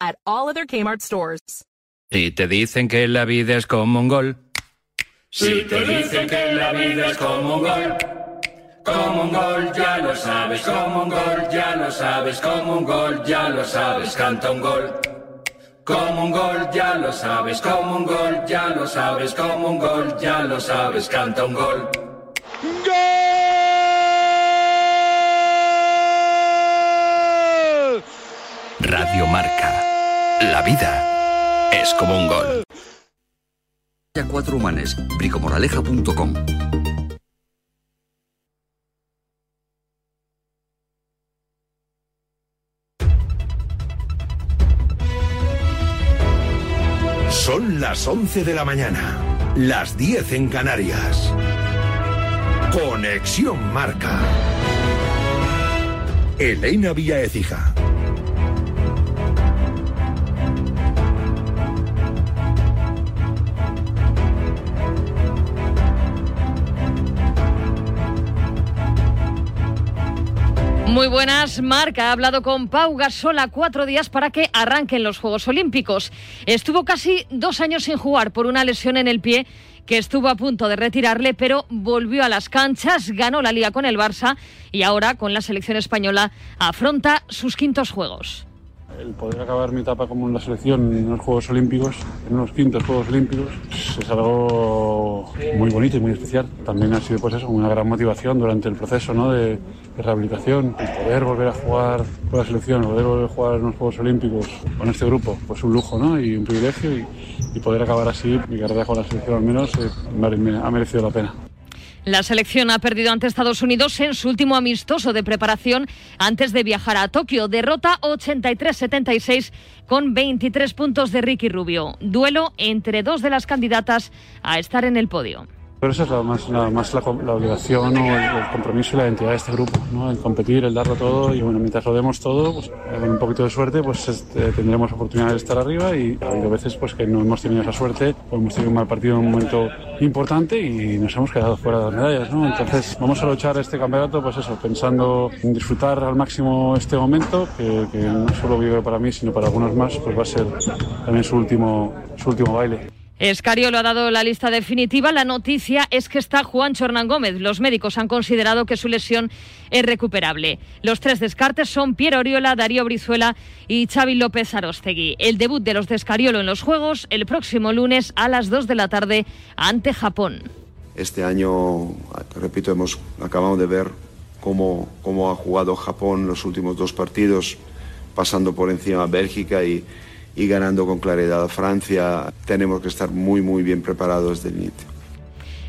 at all other Kmart stores. Si te dicen que la vida es como un gol. Si te dicen que la vida es como un gol. Como un gol, ya lo sabes, como un gol, ya lo sabes, como un gol, ya lo sabes, canta un gol. Como un gol, ya lo sabes, como un gol, ya lo sabes, como un gol, ya lo sabes, canta un gol. Radio Marca. La vida es como un gol. A cuatro humanes, bricomoraleja.com. Son las 11 de la mañana, las 10 en Canarias. Conexión Marca. Elena Vía Ecija. Muy buenas, Marca ha hablado con Pau Gasol cuatro días para que arranquen los Juegos Olímpicos. Estuvo casi dos años sin jugar por una lesión en el pie que estuvo a punto de retirarle, pero volvió a las canchas, ganó la liga con el Barça y ahora con la selección española afronta sus quintos Juegos. El poder acabar mi etapa como en la selección en los Juegos Olímpicos, en unos quintos Juegos Olímpicos, es algo muy bonito y muy especial. También ha sido pues eso, una gran motivación durante el proceso ¿no? de, rehabilitación. El poder volver a jugar con la selección, poder volver a jugar en los Juegos Olímpicos con este grupo, pues un lujo ¿no? y un privilegio y, poder acabar así mi carrera con la selección al menos eh, ha merecido la pena. La selección ha perdido ante Estados Unidos en su último amistoso de preparación antes de viajar a Tokio. Derrota 83-76 con 23 puntos de Ricky Rubio. Duelo entre dos de las candidatas a estar en el podio. Pero esa es la, más, la, más la, la obligación o el, compromiso y la identidad de este grupo, ¿no? el competir, el darlo todo y bueno, mientras lo demos todo, pues, con un poquito de suerte, pues este, tendremos oportunidad de estar arriba y ha habido veces pues, que no hemos tenido esa suerte hemos tenido un mal partido en un momento importante y nos hemos quedado fuera de las medallas. ¿no? Entonces vamos a luchar este campeonato pues eso, pensando en disfrutar al máximo este momento, que no solo vive para mí, sino para algunos más, pues va a ser también su último, su último baile. Escariolo ha dado la lista definitiva. La noticia es que está Juancho Hernán Gómez. Los médicos han considerado que su lesión es recuperable. Los tres descartes son Piero Oriola, Darío Brizuela y Xavi López Arostegui. El debut de los de Escariolo en los Juegos el próximo lunes a las 2 de la tarde ante Japón. Este año, repito, hemos acabamos de ver cómo, cómo ha jugado Japón los últimos dos partidos, pasando por encima a Bélgica y y ganando con claridad a Francia. Tenemos que estar muy, muy bien preparados desde el inicio.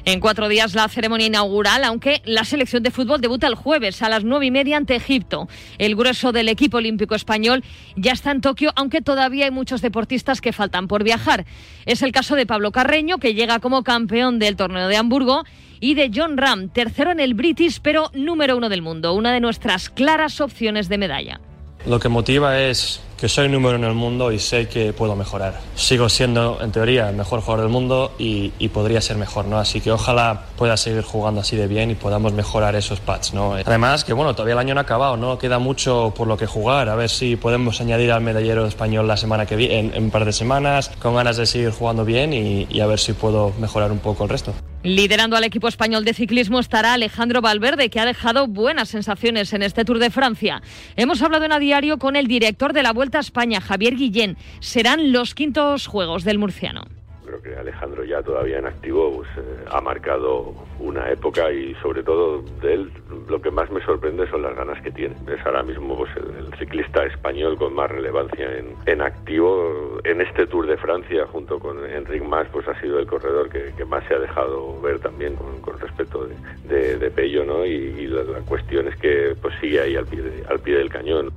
En cuatro días la ceremonia inaugural, aunque la selección de fútbol debuta el jueves a las nueve y media ante Egipto. El grueso del equipo olímpico español ya está en Tokio, aunque todavía hay muchos deportistas que faltan por viajar. Es el caso de Pablo Carreño, que llega como campeón del torneo de Hamburgo, y de John Ram, tercero en el British, pero número uno del mundo, una de nuestras claras opciones de medalla. Lo que motiva es que soy número en el mundo y sé que puedo mejorar. Sigo siendo, en teoría, el mejor jugador del mundo y, y, podría ser mejor, ¿no? Así que ojalá pueda seguir jugando así de bien y podamos mejorar esos pads, ¿no? Además, que bueno, todavía el año no ha acabado, ¿no? Queda mucho por lo que jugar. A ver si podemos añadir al medallero español la semana que viene, en, en un par de semanas, con ganas de seguir jugando bien y, y a ver si puedo mejorar un poco el resto. Liderando al equipo español de ciclismo estará Alejandro Valverde, que ha dejado buenas sensaciones en este Tour de Francia. Hemos hablado en a diario con el director de la Vuelta a España, Javier Guillén. Serán los quintos juegos del murciano. Creo que Alejandro ya todavía en activo pues, eh, ha marcado una época y sobre todo de él lo que más me sorprende son las ganas que tiene. Es ahora mismo pues, el, el ciclista español con más relevancia en, en, activo. En este Tour de Francia junto con Enric Mas pues ha sido el corredor que, que más se ha dejado ver también con, con respecto de, de, de, Pello ¿no? y, y la, la, cuestión es que pues sigue ahí al pie, de, al pie del cañón.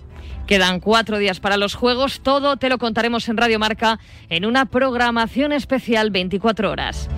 Quedan cuatro días para los Juegos. Todo te lo contaremos en Radio Marca en una programación especial 24 horas.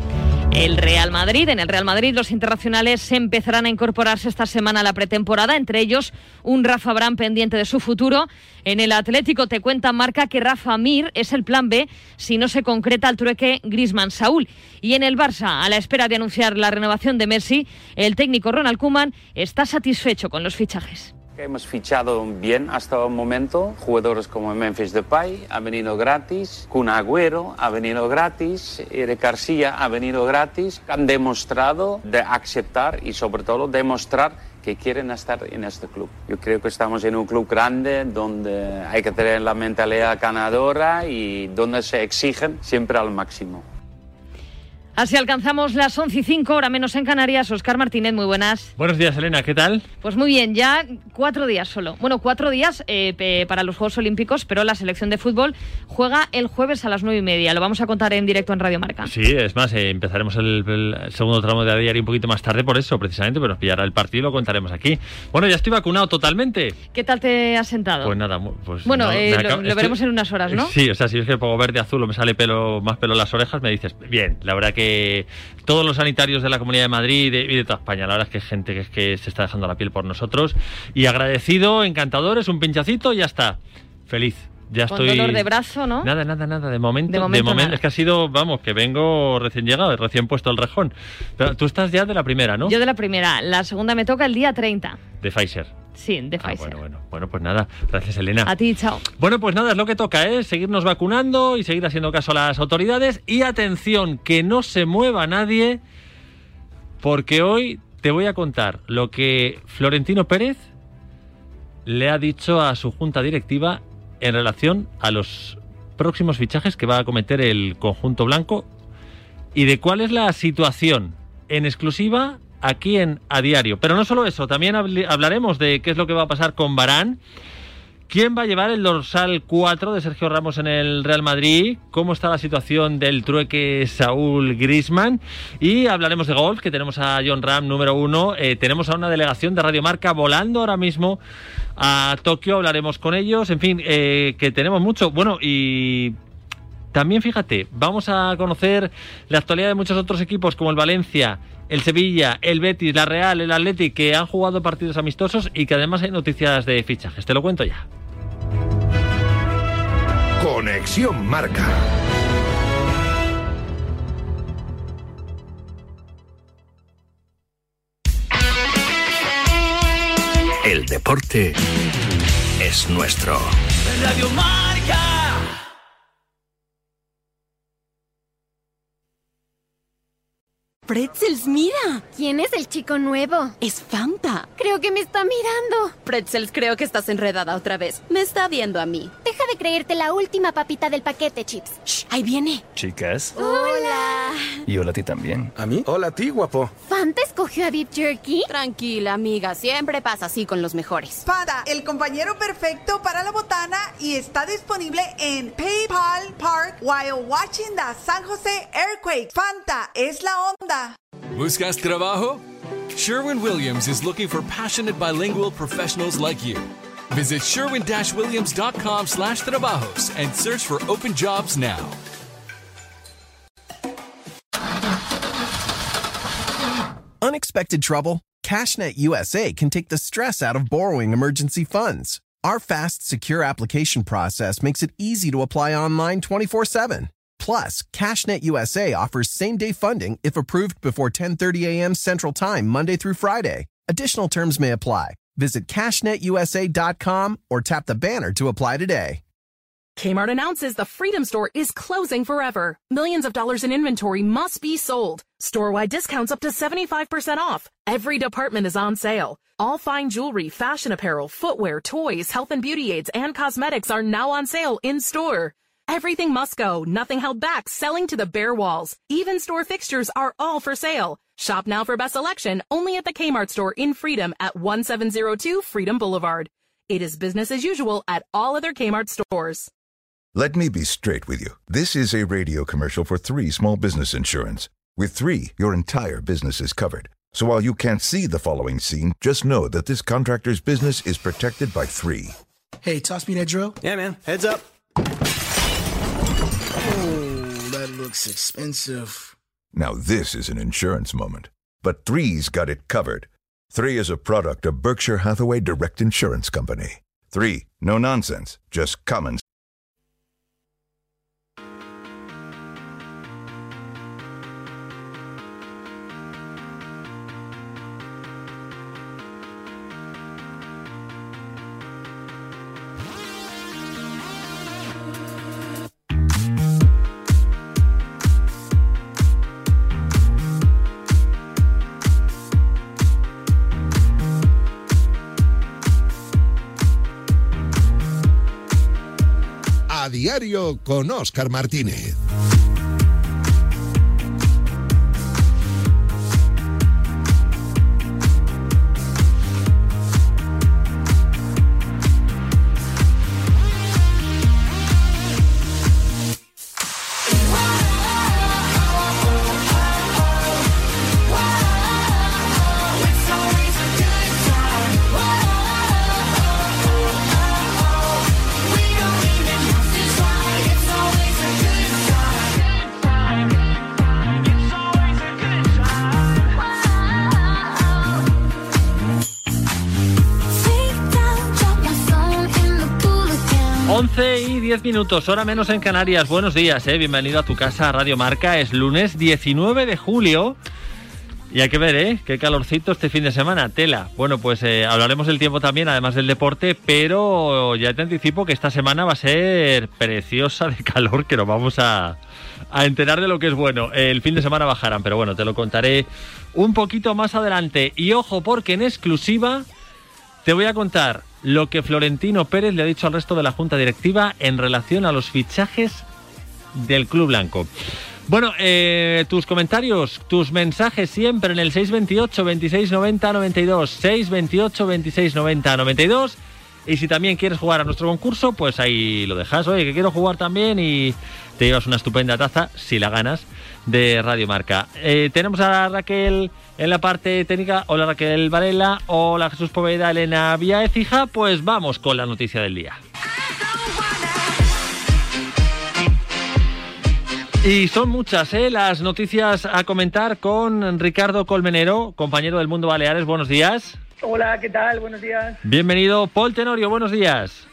El Real Madrid, en el Real Madrid los internacionales empezarán a incorporarse esta semana a la pretemporada, entre ellos un Rafa Bran pendiente de su futuro. En el Atlético te cuenta Marca que Rafa Mir es el plan B si no se concreta el trueque Grisman Saúl. Y en el Barça, a la espera de anunciar la renovación de Messi, el técnico Ronald Koeman está satisfecho con los fichajes. Hemos fichado bien hasta el momento jugadores como Memphis Depay, ha venido gratis, Kun Agüero ha venido gratis, Eric García ha venido gratis, han demostrado de aceptar y sobre todo demostrar que quieren estar en este club. Yo creo que estamos en un club grande donde hay que tener la mentalidad ganadora y donde se exigen siempre al máximo. Así alcanzamos las 11 y 5, hora menos en Canarias. Oscar Martínez, muy buenas. Buenos días, Elena, ¿qué tal? Pues muy bien, ya cuatro días solo. Bueno, cuatro días eh, para los Juegos Olímpicos, pero la selección de fútbol juega el jueves a las nueve y media. Lo vamos a contar en directo en Radio Marca. Sí, es más, eh, empezaremos el, el, segundo tramo de a diario un poquito más tarde por eso, precisamente, pero nos pillará el partido y lo contaremos aquí. Bueno, ya estoy vacunado totalmente. ¿Qué tal te has sentado? Pues nada, pues. Bueno, no, eh, lo, lo veremos en unas horas, ¿no? Sí, o sea, si es que pongo verde azul o me sale pelo más pelo en las orejas, me dices, bien, la verdad que todos los sanitarios de la Comunidad de Madrid y de, toda España. La verdad es que es gente que, que se está dejando la piel por nosotros. Y agradecido, encantador, es un pinchacito y ya está. Feliz. Ya Con estoy... dolor de brazo, ¿no? Nada, nada, nada. De momento, de momento, de momento nada. es que ha sido, vamos, que vengo recién llegado, recién puesto el rejón. Pero tú estás ya de la primera, ¿no? Yo de la primera. La segunda me toca el día 30. De Pfizer. Sí, de Ah, Pfizer. bueno, bueno, bueno, pues nada, gracias Elena. A ti, chao. Bueno, pues nada, es lo que toca, ¿eh? Seguirnos vacunando y seguir haciendo caso a las autoridades. Y atención, que no se mueva nadie, porque hoy te voy a contar lo que Florentino Pérez le ha dicho a su junta directiva en relación a los próximos fichajes que va a cometer el conjunto blanco y de cuál es la situación en exclusiva aquí en A Diario. Pero no solo eso, también habl- hablaremos de qué es lo que va a pasar con Barán, quién va a llevar el dorsal 4 de Sergio Ramos en el Real Madrid, cómo está la situación del trueque Saúl Grisman y hablaremos de golf, que tenemos a John Ram número uno, eh, tenemos a una delegación de Radio Marca volando ahora mismo a Tokio, hablaremos con ellos, en fin, eh, que tenemos mucho. Bueno, y también fíjate, vamos a conocer la actualidad de muchos otros equipos como el Valencia, el Sevilla, el Betis, la Real, el Athletic, que han jugado partidos amistosos y que además hay noticias de fichajes. Te lo cuento ya. Conexión Marca. El deporte es nuestro. Pretzels, mira. ¿Quién es el chico nuevo? Es Fanta. Creo que me está mirando. Pretzels, creo que estás enredada otra vez. Me está viendo a mí. Deja de creerte la última papita del paquete, Chips. Shh, ahí viene. Chicas. Hola. Y hola a ti también. ¿A mí? Hola a ti, guapo. ¿Fanta escogió a Beef Jerky? Tranquila, amiga. Siempre pasa así con los mejores. Fanta, el compañero perfecto para la botana y está disponible en PayPal Park while watching the San Jose Earthquake. Fanta es la onda. ¿Buscas trabajo? Sherwin Williams is looking for passionate bilingual professionals like you. Visit sherwin-williams.com slash trabajos and search for open jobs now. Unexpected trouble? CashNet USA can take the stress out of borrowing emergency funds. Our fast, secure application process makes it easy to apply online 24 7. Plus, CashNet USA offers same day funding if approved before 10:30 a.m. Central Time, Monday through Friday. Additional terms may apply. Visit cashnetusa.com or tap the banner to apply today. Kmart announces the Freedom Store is closing forever. Millions of dollars in inventory must be sold. Store-wide discounts up to 75% off. Every department is on sale. All fine jewelry, fashion apparel, footwear, toys, health and beauty aids, and cosmetics are now on sale in store. Everything must go, nothing held back, selling to the bare walls. Even store fixtures are all for sale. Shop now for best selection only at the Kmart store in Freedom at 1702 Freedom Boulevard. It is business as usual at all other Kmart stores. Let me be straight with you. This is a radio commercial for three small business insurance. With three, your entire business is covered. So while you can't see the following scene, just know that this contractor's business is protected by three. Hey, toss me that drill. Yeah, man. Heads up. Oh, that looks expensive. Now this is an insurance moment. But three's got it covered. Three is a product of Berkshire Hathaway Direct Insurance Company. Three, no nonsense, just common con Oscar Martínez. 10 minutos, hora menos en Canarias. Buenos días, eh. bienvenido a tu casa, Radio Marca. Es lunes 19 de julio. Y hay que ver, ¿eh? Qué calorcito este fin de semana, tela. Bueno, pues eh, hablaremos del tiempo también, además del deporte, pero ya te anticipo que esta semana va a ser preciosa de calor, que nos vamos a, a enterar de lo que es bueno. El fin de semana bajarán, pero bueno, te lo contaré un poquito más adelante. Y ojo, porque en exclusiva te voy a contar lo que Florentino Pérez le ha dicho al resto de la Junta Directiva en relación a los fichajes del Club Blanco. Bueno, eh, tus comentarios, tus mensajes siempre en el 628 26 90 92, 628 26 90 92. Y si también quieres jugar a nuestro concurso, pues ahí lo dejas. Oye, que quiero jugar también y te llevas una estupenda taza, si la ganas, de Radio Marca. Eh, tenemos a Raquel en la parte técnica. Hola Raquel Varela, hola Jesús Poveda, Elena Vía Ecija. Pues vamos con la noticia del día. Y son muchas ¿eh? las noticias a comentar con Ricardo Colmenero, compañero del Mundo Baleares. Buenos días. Hola, ¿qué tal? Buenos días. Bienvenido, Paul Tenorio. Buenos días.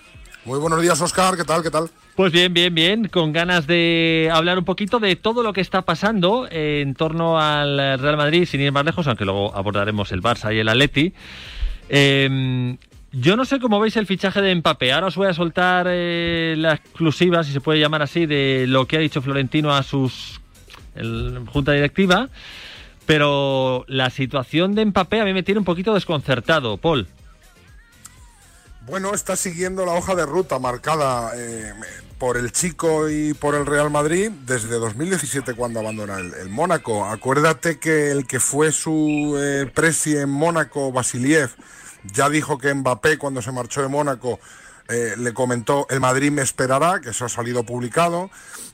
Muy buenos días, Oscar. ¿Qué tal? ¿Qué tal? Pues bien, bien, bien, con ganas de hablar un poquito de todo lo que está pasando en torno al Real Madrid, sin ir más lejos, aunque luego abordaremos el Barça y el Atleti. Eh, yo no sé cómo veis el fichaje de Mbappé. Ahora os voy a soltar eh, la exclusiva, si se puede llamar así, de lo que ha dicho Florentino a sus el, junta directiva. Pero la situación de Mbappé a mí me tiene un poquito desconcertado, Paul. Bueno, está siguiendo la hoja de ruta marcada eh, por el Chico y por el Real Madrid desde 2017 cuando abandona el, Mónaco. Acuérdate que el que fue su eh, presi en Mónaco, Vasiliev, ya dijo que Mbappé cuando se marchó de Mónaco eh, le comentó el Madrid me esperará, que eso ha salido publicado,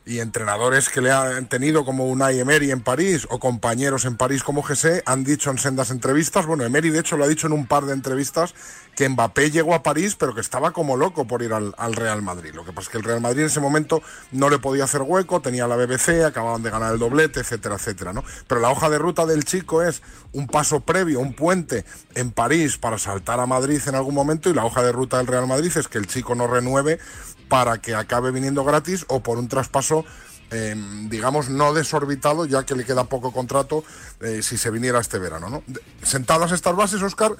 y entrenadores que le han tenido como Unai Emery en París o compañeros en París como Gese han dicho en sendas entrevistas, bueno, Emery de hecho lo ha dicho en un par de entrevistas, que Mbappé llegó a París pero que estaba como loco por ir al, al Real Madrid. Lo que pasa es que el Real Madrid en ese momento no le podía hacer hueco, tenía la BBC, acababan de ganar el doblete, etcétera, etcétera, ¿no? Pero la hoja de ruta del chico es un paso previo, un puente en París para saltar a Madrid en algún momento y la hoja de ruta del Real Madrid es que el chico no renueve para que acabe viniendo gratis o por un traspaso eh, digamos, no desorbitado, ya que le queda poco contrato eh, si se viniera este verano. ¿no? Sentadas estas bases, Oscar,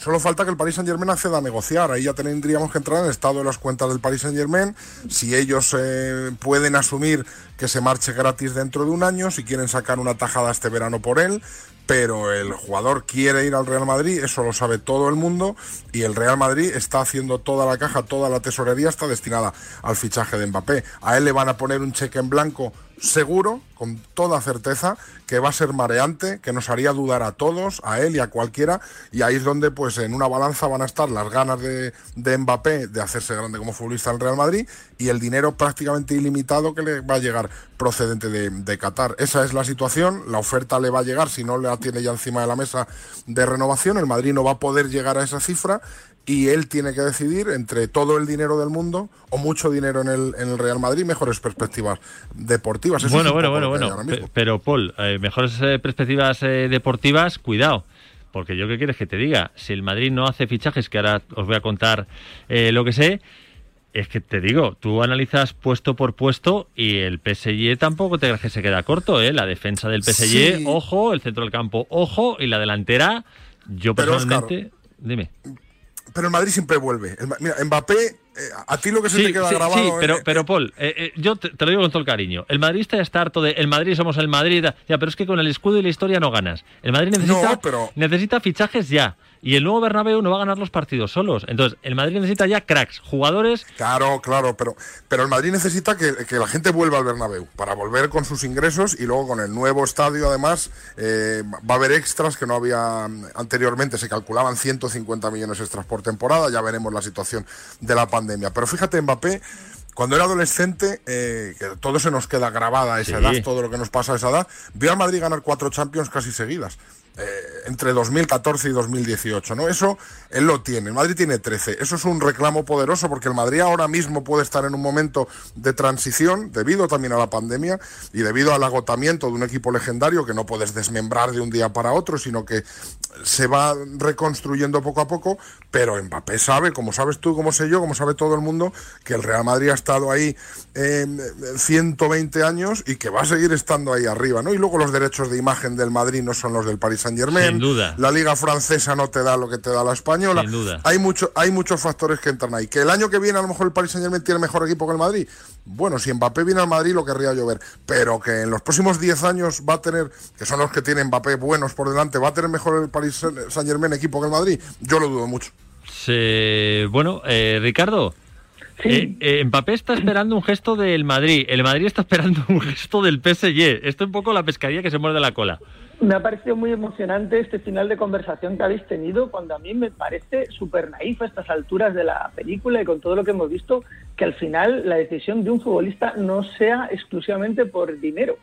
Solo falta que el Paris Saint Germain acceda a negociar. Ahí ya tendríamos que entrar en el estado de las cuentas del Paris Saint Germain. Si ellos eh, pueden asumir que se marche gratis dentro de un año, si quieren sacar una tajada este verano por él, pero el jugador quiere ir al Real Madrid, eso lo sabe todo el mundo, y el Real Madrid está haciendo toda la caja, toda la tesorería está destinada al fichaje de Mbappé. A él le van a poner un cheque en blanco seguro, con toda certeza, que va a ser mareante, que nos haría dudar a todos, a él y a cualquiera, y ahí es donde pues en una balanza van a estar las ganas de, de Mbappé de hacerse grande como futbolista en Real Madrid y el dinero prácticamente ilimitado que le va a llegar procedente de, de Qatar. Esa es la situación, la oferta le va a llegar, si no la tiene ya encima de la mesa de renovación, el Madrid no va a poder llegar a esa cifra y él tiene que decidir entre todo el dinero del mundo o mucho dinero en el, en el Real Madrid, mejores perspectivas deportivas. Eso bueno, bueno, bueno, bueno. Pero, Paul, eh, mejores eh, perspectivas eh, deportivas, cuidado. Porque yo qué quieres que te diga, si el Madrid no hace fichajes, que ahora os voy a contar eh, lo que sé, es que te digo, tú analizas puesto por puesto y el PSG tampoco te crees que se queda corto, ¿eh? La defensa del PSG, Sí. ojo, el centro del campo, ojo, y la delantera, yo Pero, personalmente... Dime. Pero el Madrid siempre vuelve. Mira, Mbappé a ti lo que se Sí, te queda sí, grabado. sí, pero, pero Paul, eh, eh, yo te, te lo digo con todo el cariño. El madridista está harto de el Madrid somos el Madrid. Ya, pero es que con el escudo y la historia no ganas. El Madrid necesita, No, pero- necesita fichajes ya. Y el nuevo Bernabéu no va a ganar los partidos solos. Entonces, el Madrid necesita ya cracks, jugadores. Claro, claro, pero, pero el Madrid necesita que, que la gente vuelva al Bernabéu para volver con sus ingresos y luego con el nuevo estadio además eh, va a haber extras que no había mm, anteriormente, se calculaban 150 millones extras por temporada, ya veremos la situación de la pandemia. Pero fíjate, Mbappé, cuando era adolescente, eh, que todo se nos queda grabada a esa Sí. edad, todo lo que nos pasa a esa edad, vio al Madrid ganar cuatro Champions casi seguidas. Eh, entre 2014 y 2018, ¿no? Eso él lo tiene. El Madrid tiene 13. Eso es un reclamo poderoso porque el Madrid ahora mismo puede estar en un momento de transición debido también a la pandemia y debido al agotamiento de un equipo legendario que no puedes desmembrar de un día para otro, sino que se va reconstruyendo poco a poco, pero Mbappé sabe, como sabes tú, como sé yo, como sabe todo el mundo, que el Real Madrid ha estado ahí eh, 120 años y que va a seguir estando ahí arriba, ¿no? Y luego los derechos de imagen del Madrid no son los del Paris Saint Germain. Sin duda. La liga francesa no te da lo que te da la española. Sin duda. Hay, mucho, hay muchos factores que entran ahí. Que el año que viene a lo mejor el Paris Saint Germain tiene mejor equipo que el Madrid. Bueno, si Mbappé viene al Madrid lo querría llover. Pero que en los próximos 10 años va a tener, que son los que tienen Mbappé buenos por delante, va a tener mejor el Paris Saint Germain equipo que el Madrid. Yo lo dudo mucho. Se- bueno, eh, Ricardo. eh, eh, Mbappé está esperando un gesto del Madrid. El Madrid está esperando un gesto del PSG. Esto es un poco la pescadilla que se muerde la cola. Me ha parecido muy emocionante este final de conversación que habéis tenido, cuando a mí me parece súper naif a estas alturas de la película y con todo lo que hemos visto, que al final la decisión de un futbolista no sea exclusivamente por dinero,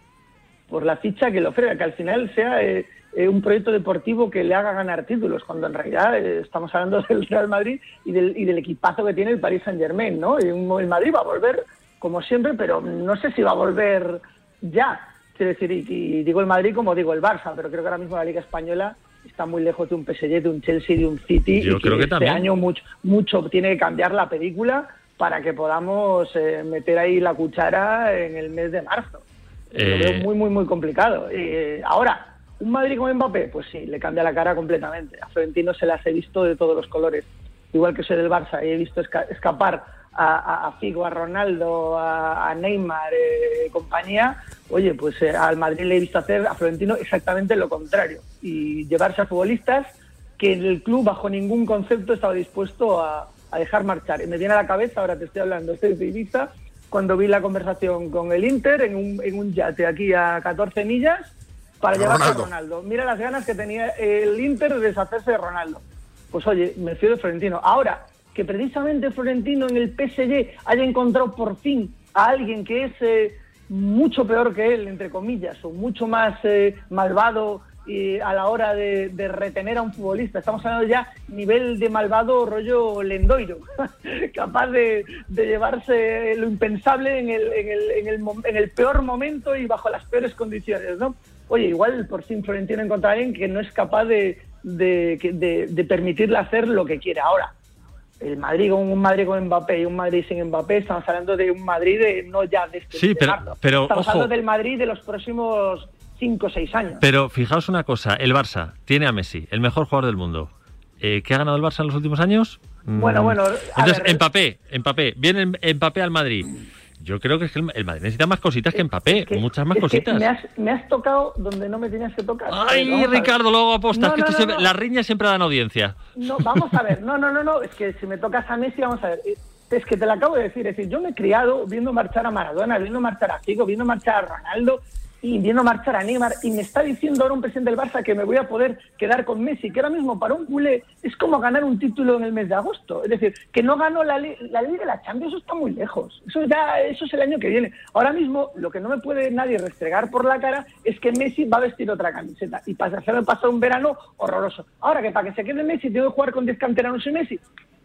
por la ficha que le ofrezca, que al final sea eh, un proyecto deportivo que le haga ganar títulos, cuando en realidad eh, estamos hablando del Real Madrid y del, y del equipazo que tiene el Paris Saint Germain, ¿no? El Madrid va a volver como siempre, pero no sé si va a volver ya. Quiero decir, y, y digo el Madrid como digo el Barça, pero creo que ahora mismo la Liga Española está muy lejos de un PSG, de un Chelsea, de un City. Yo y creo que este también. año mucho, mucho tiene que cambiar la película para que podamos eh, meter ahí la cuchara en el mes de marzo. Lo Eh, veo muy, muy, muy complicado. Eh, ahora, ¿un Madrid con Mbappé? Pues sí, le cambia la cara completamente. A Florentino se las he visto de todos los colores. Igual que soy del Barça y he visto esca- escapar a, a- Figo, a Ronaldo, a, a Neymar, eh, compañía. Oye, pues eh, al Madrid le he visto hacer a Florentino exactamente lo contrario. Y llevarse a futbolistas que el club bajo ningún concepto estaba dispuesto a, a dejar marchar. Y me viene a la cabeza, ahora te estoy hablando desde Ibiza, cuando vi la conversación con el Inter en un, en un yate aquí a 14 millas para llevarse Ronaldo. a Ronaldo. Mira las ganas que tenía el Inter de deshacerse de Ronaldo. Pues oye, me fío de Florentino. Ahora, que precisamente Florentino en el PSG haya encontrado por fin a alguien que es eh, mucho peor que él, entre comillas, o mucho más eh, malvado a la hora de, retener a un futbolista. Estamos hablando ya nivel de malvado rollo lendoiro, capaz de, llevarse lo impensable en el, peor momento y bajo las peores condiciones, ¿no? Oye, igual por fin Florentino encontró a alguien que no es capaz de permitirle hacer lo que quiere ahora. El Madrid con un Madrid con Mbappé y un Madrid sin Mbappé, estamos hablando de un Madrid de, no ya de este Sí, pero- marzo. pero, Estamos ojo. hablando del Madrid de los próximos 5 o 6 años. Pero fijaos una cosa, el Barça tiene a Messi, el mejor jugador del mundo. Eh, ¿Qué ha ganado el Barça en los últimos años? Bueno, Mm, bueno, Entonces, ver, Mbappé, Mbappé, viene Mbappé al Madrid. Yo creo que es que el el Madrid necesita más cositas que Mbappé, muchas más cositas. me, has, me has tocado donde no me tenías que tocar. Ay. Ricardo, luego apostas, No, que no, esto no, se- las riñas siempre dan audiencia. No, vamos a ver, no, no, no, no, es que si me tocas a Messi, vamos a ver, eh, es que te lo acabo de decir, es decir, yo me he criado viendo marchar a Maradona, viendo marchar a Figo, viendo marchar a Ronaldo y viendo marchar a Neymar y me está diciendo ahora un presidente del Barça que me voy a poder quedar con Messi, que ahora mismo para un culé es como ganar un título en el mes de agosto, es decir, que no ganó la, li- la Liga de la Champions, eso está muy lejos, eso ya, eso es el año que viene. Ahora mismo lo que no me puede nadie restregar por la cara es que Messi va a vestir otra camiseta y para hacerme pasar un verano horroroso. Ahora que para que se quede Messi tengo que jugar con 10 canteranos y Messi.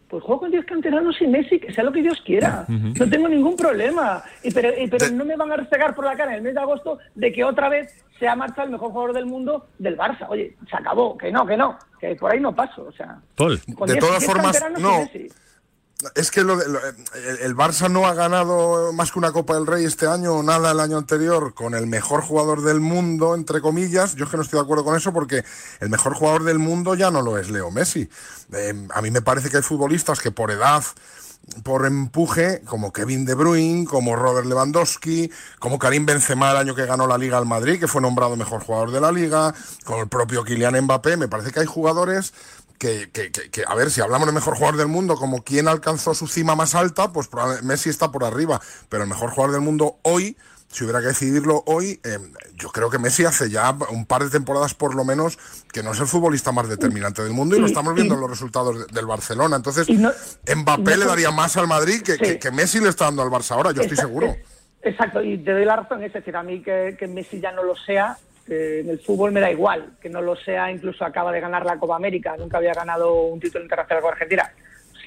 Pues juego con 10 canteranos y Messi, que sea lo que Dios quiera. No tengo ningún problema. Y pero, y pero no me van a restregar por la cara en el mes de agosto de que otra vez sea marcha el mejor jugador del mundo del Barça. Oye, se acabó, que no, que no, que por ahí no paso. O sea, Paul. con De 10 todas 10 formas, canteranos y no. Messi. Es que lo de- lo- el, el Barça no ha ganado más que una Copa del Rey este año o nada el año anterior con el mejor jugador del mundo, entre comillas. Yo es que no estoy de acuerdo con eso porque el mejor jugador del mundo ya no lo es Leo Messi. Eh, a mí me parece que hay futbolistas que por edad por empuje, como Kevin De Bruyne, como Robert Lewandowski, como Karim Benzema el año que ganó la Liga al Madrid, que fue nombrado mejor jugador de la Liga, como el propio Kylian Mbappé. Me parece que hay jugadores que, que, que, que, a ver, si hablamos de mejor jugador del mundo, como quien alcanzó su cima más alta, pues Messi está por arriba, pero el mejor jugador del mundo hoy, si hubiera que decidirlo hoy, eh, yo creo que Messi hace ya un par de temporadas por lo menos que no es el futbolista más determinante del mundo y lo estamos viendo y- en los resultados de- del Barcelona. Entonces, no- Mbappé no- le daría más al Madrid que, que- que Messi le está dando al Barça ahora, yo estoy seguro. Exacto, y te doy la razón, es decir, a mí que, que Messi ya no lo sea, que en el fútbol me da igual, que no lo sea, incluso acaba de ganar la Copa América, nunca había ganado un título internacional con Argentina.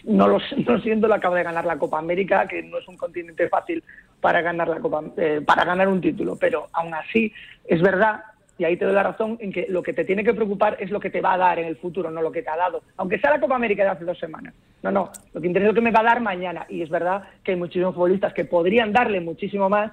No lo, no siendo, lo acaba de ganar la Copa América, que no es un continente fácil para ganar la Copa, eh, para ganar un título, pero aún así es verdad y ahí te doy la razón en que lo que te tiene que preocupar es lo que te va a dar en el futuro, no lo que te ha dado. Aunque sea la Copa América de hace dos semanas. No, no, lo que interesa es lo que me va a dar mañana. Y es verdad que hay muchísimos futbolistas que podrían darle muchísimo más,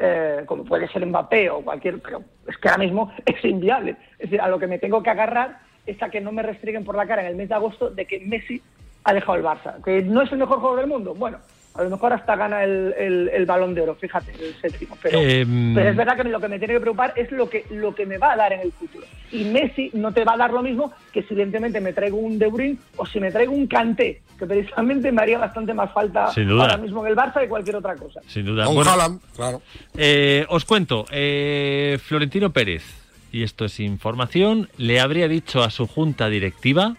eh, como puede ser Mbappé o cualquier, pero es que ahora mismo es inviable. Es decir, a lo que me tengo que agarrar es a que no me restringen por la cara en el mes de agosto de que Messi ha dejado el Barça. Que no es el mejor jugador del mundo. Bueno, a lo mejor hasta gana el, el- el balón de oro, fíjate, el séptimo. Pero, Em. pero es verdad que lo que me tiene que preocupar es lo que, lo que me va a dar en el futuro. Y Messi no te va a dar lo mismo que si evidentemente me traigo un De Bruyne o si me traigo un Kanté, que precisamente me haría bastante más falta Sin duda. ahora mismo en el Barça que cualquier otra cosa. Sin duda. Un Bueno, Haaland, claro. eh, os cuento, eh, Florentino Pérez, y esto es información, le habría dicho a su junta directiva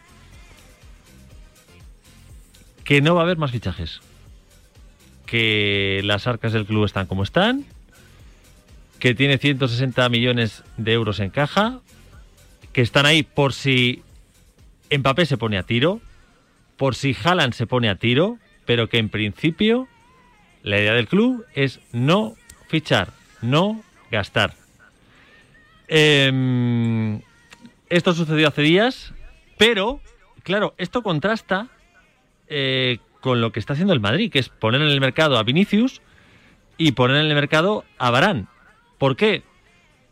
que no va a haber más fichajes. Que las arcas del club están como están, que tiene 160 millones de euros en caja, que están ahí por si Mbappé se pone a tiro, por si Haaland se pone a tiro, pero que en principio la idea del club es no fichar, no gastar. Em, esto sucedió hace días, pero, claro, esto contrasta eh, con lo que está haciendo el Madrid, que es poner en el mercado a Vinicius y poner en el mercado a Barán. ¿Por qué?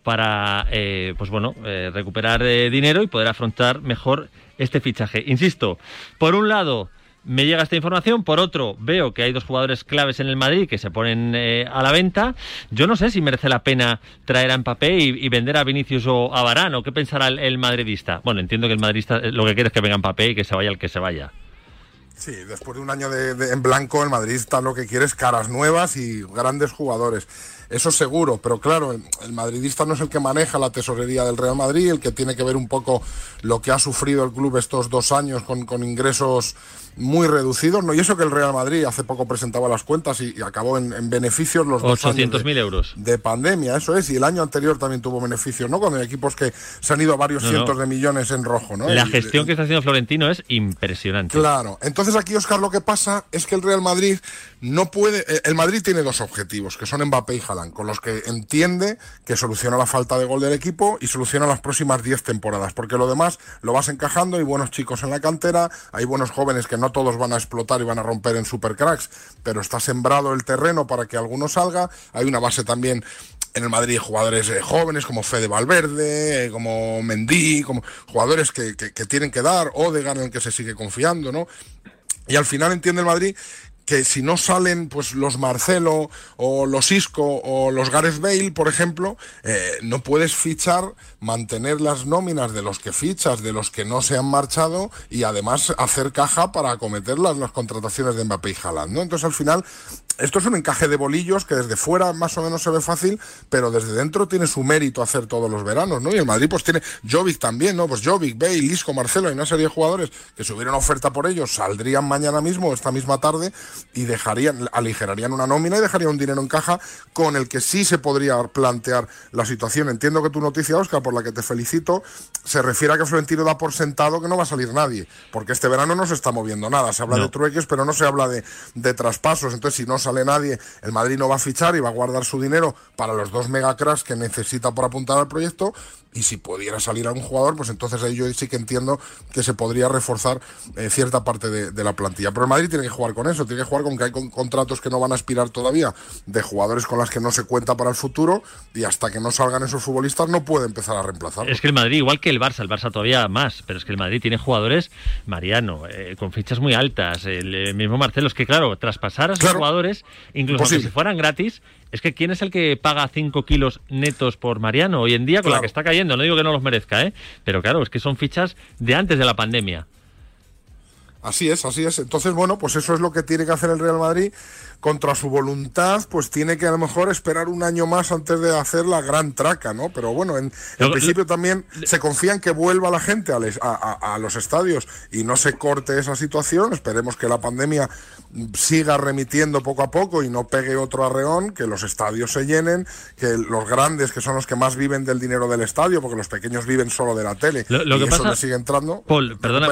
Para, eh, pues bueno, eh, recuperar eh, dinero y poder afrontar mejor este fichaje. Insisto, por un lado me llega esta información, por otro veo que hay dos jugadores claves en el Madrid que se ponen eh, a la venta. Yo no sé si merece la pena traer a Mbappé y, vender a Vinicius o a Varane, o qué pensará el, el madridista. Bueno, entiendo que el madridista lo que quiere es que venga Mbappé y que se vaya el que se vaya. Sí, después de un año de, de- en blanco, el Madrid está lo que quiere es caras nuevas y grandes jugadores. Eso seguro, pero claro, el, el madridista no es el que maneja la tesorería del Real Madrid, el que tiene que ver un poco lo que ha sufrido el club estos dos años con, con ingresos muy reducidos. ¿no? Y eso que el Real Madrid hace poco presentaba las cuentas y, y acabó en, en beneficios los dos años de- 800.000 euros. de pandemia, eso es, y el año anterior también tuvo beneficios, ¿no? Hay equipos que se han ido a varios No, no. cientos de millones en rojo, ¿no? La Y- gestión que está haciendo Florentino es impresionante. Claro, entonces aquí, Oscar, lo que pasa es que el Real Madrid no puede. eh, El Madrid tiene dos objetivos, que son Mbappé y Haaland, con los que entiende que soluciona la falta de gol del equipo y soluciona las próximas 10 temporadas, porque lo demás lo vas encajando, hay buenos chicos en la cantera, hay buenos jóvenes que no todos van a explotar y van a romper en supercracks, pero está sembrado el terreno para que alguno salga, hay una base también en el Madrid jugadores eh, jóvenes como Fede Valverde, eh, como Mendy, como jugadores que, que- que tienen que dar, Odegaard en el que se sigue confiando, ¿no? Y al final entiende el Madrid que si no salen pues los Marcelo o los Isco o los Gareth Bale, por ejemplo, eh, no puedes fichar, mantener las nóminas de los que fichas, de los que no se han marchado y además hacer caja para acometer las, las contrataciones de Mbappé y Haaland, ¿no? Entonces al final esto es un encaje de bolillos que desde fuera más o menos se ve fácil, pero desde dentro tiene su mérito hacer todos los veranos, ¿no? Y el Madrid pues tiene Jovic también, ¿no? Pues Jovic, Bale, Isco, Marcelo y una serie de jugadores que si hubiera una oferta por ellos saldrían mañana mismo, esta misma tarde y dejarían, aligerarían una nómina y dejarían un dinero en caja con el que sí se podría plantear la situación. Entiendo que tu noticia, Oscar, por la que te felicito, se refiere a que Florentino da por sentado que no va a salir nadie, porque este verano no se está moviendo nada. Se habla No. de trueques, pero no se habla de, de traspasos. Entonces, si no sale sale nadie, el Madrid no va a fichar y va a guardar su dinero para los dos megacracks que necesita por apuntar al proyecto y si pudiera salir algún jugador, pues entonces ahí yo sí que entiendo que se podría reforzar eh, cierta parte de, de la plantilla. Pero el Madrid tiene que jugar con eso, tiene que jugar con que hay con- contratos que no van a aspirar todavía, de jugadores con las que no se cuenta para el futuro y hasta que no salgan esos futbolistas no puede empezar a reemplazar. Es que el Madrid, igual que el Barça, el Barça todavía más, pero es que el Madrid tiene jugadores, Mariano, eh, con fichas muy altas. El eh, mismo Marcelo, es que claro, traspasar a esos jugadores, incluso si fueran gratis, es que ¿quién es el que paga 5 kilos netos por Mariano hoy en día con la que está cayendo? No digo que no los merezca, ¿eh? Pero claro, es que son fichas de antes de la pandemia. Así es, así es. Entonces, bueno, pues eso es lo que tiene que hacer el Real Madrid. Contra su voluntad, pues tiene que a lo mejor esperar un año más antes de hacer la gran traca, ¿no? Pero bueno, en, en Lo- principio también se confía en que vuelva la gente a, les- a- a- a los estadios y no se corte esa situación. Esperemos que la pandemia siga remitiendo poco a poco y no pegue otro arreón, que los estadios se llenen, que los grandes, que son los que más viven del dinero del estadio, porque los pequeños viven solo de la tele, Lo- y que eso pasa- sigue entrando. Paul, perdona,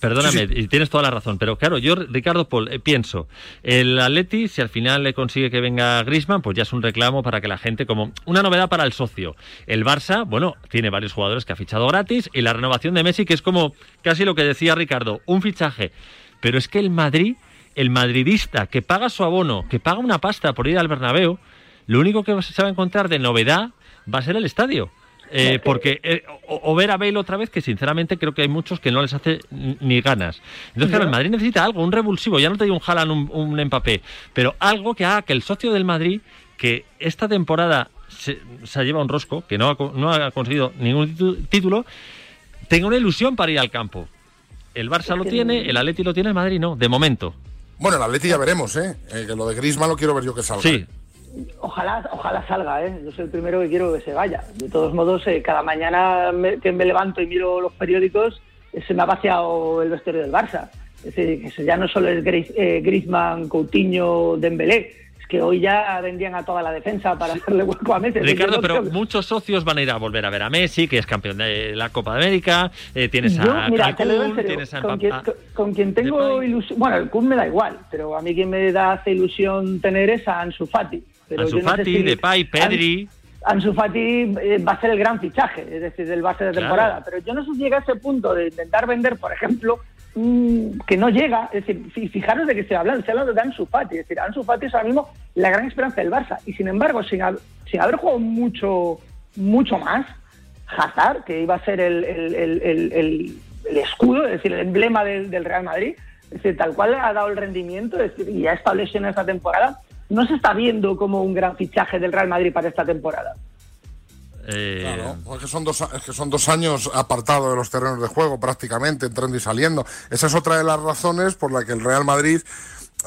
perdóname, Sí, sí. y tienes toda la razón, pero claro, yo, Ricardo Paul, eh, pienso, el Si al final le consigue que venga Grisman, pues ya es un reclamo para que la gente, como una novedad para el socio. El Barça, bueno, tiene varios jugadores que ha fichado gratis, y la renovación de Messi, que es como casi lo que decía Ricardo, un fichaje. Pero es que el Madrid, el madridista que paga su abono, que paga una pasta por ir al Bernabéu, lo único que se va a encontrar de novedad va a ser el estadio. Eh, porque eh, o, o ver a Bale otra vez, que sinceramente creo que hay muchos que no les hace ni ganas. Entonces, claro, el Madrid necesita algo, un revulsivo, ya no te digo un Haaland, un, un Mbappé, pero algo que haga que el socio del Madrid, que esta temporada se, se lleva un rosco, que no ha, no ha conseguido ningún título, tenga una ilusión para ir al campo. El Barça lo tiene, el Atleti lo tiene, el Madrid no, de momento. Bueno, el Atleti ya veremos, ¿eh? Eh, que lo de Griezmann lo quiero ver yo que salga. Sí, Ojalá, ojalá salga, ¿eh? Yo soy el primero que quiero que se vaya. De todos modos, eh, cada mañana me- que me levanto y miro los periódicos, eh, se me ha vaciado el vestuario del Barça. Es decir, que ya no solo es Gris- eh, Griezmann, Coutinho, Dembélé. Es que hoy ya vendrían a toda la defensa para hacerle hueco a Messi. Ricardo, pero que- muchos socios van a ir a volver a ver a Messi, que es campeón de la Copa de América, eh, tienes Yo, a mira, tienes a quien, con quien tengo ilusión, bueno, el Kun me da igual, pero a mí quien me da hace ilusión tener es a Ansu Fati. Pero Ansu yo no sé Fati, si- Depay, Pedri. An- Ansu Fati eh, va a ser el gran fichaje, es decir, del Barça de Claro. temporada, pero yo no sé si llega a ese punto de intentar vender, por ejemplo, mm, que no llega, es decir, fi- fijaros de que se habla, se habla de Ansu Fati, es decir, Ansu Fati es ahora mismo la gran esperanza del Barça, y sin embargo, sin, hab- sin haber jugado mucho, mucho más, Hazard, que iba a ser el, el- el- el- el- el escudo, es decir, el emblema del, del Real Madrid, es decir, tal cual ha dado el rendimiento es decir, y ha estado lesionado esta temporada, no se está viendo como un gran fichaje del Real Madrid para esta temporada. eh, Claro, es que, son dos, a- es que son dos años apartado de los terrenos de juego prácticamente, entrando y saliendo. Esa es otra de las razones por la que el Real Madrid,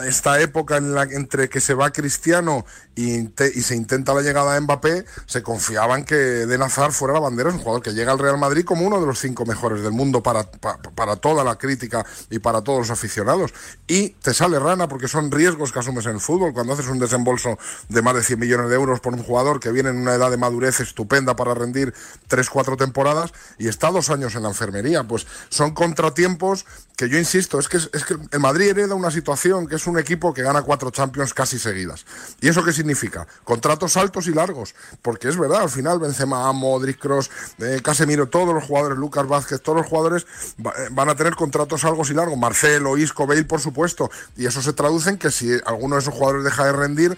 esta época en la, entre que se va Cristiano y, inte- y se intenta la llegada de Mbappé, se confiaba en que Den Hazard fuera la bandera, es un jugador que llega al Real Madrid como uno de los cinco mejores del mundo para, pa- para toda la crítica y para todos los aficionados. Y te sale rana porque son riesgos que asumes en el fútbol. Cuando haces un desembolso de más de 100 millones de euros por un jugador que viene en una edad de madurez estupenda para rendir 3-4 temporadas y está dos años en la enfermería, pues son contratiempos que yo insisto, es que, es que el Madrid hereda una situación que es un equipo que gana cuatro Champions casi seguidas. ¿Y eso qué significa? Contratos altos y largos, porque es verdad, al final Benzema, Modric, Kroos, eh, Casemiro, todos los jugadores, Lucas Vázquez, todos los jugadores eh, van a tener contratos altos y largos, Marcelo, Isco, Bale, por supuesto, y eso se traduce en que si alguno de esos jugadores deja de rendir,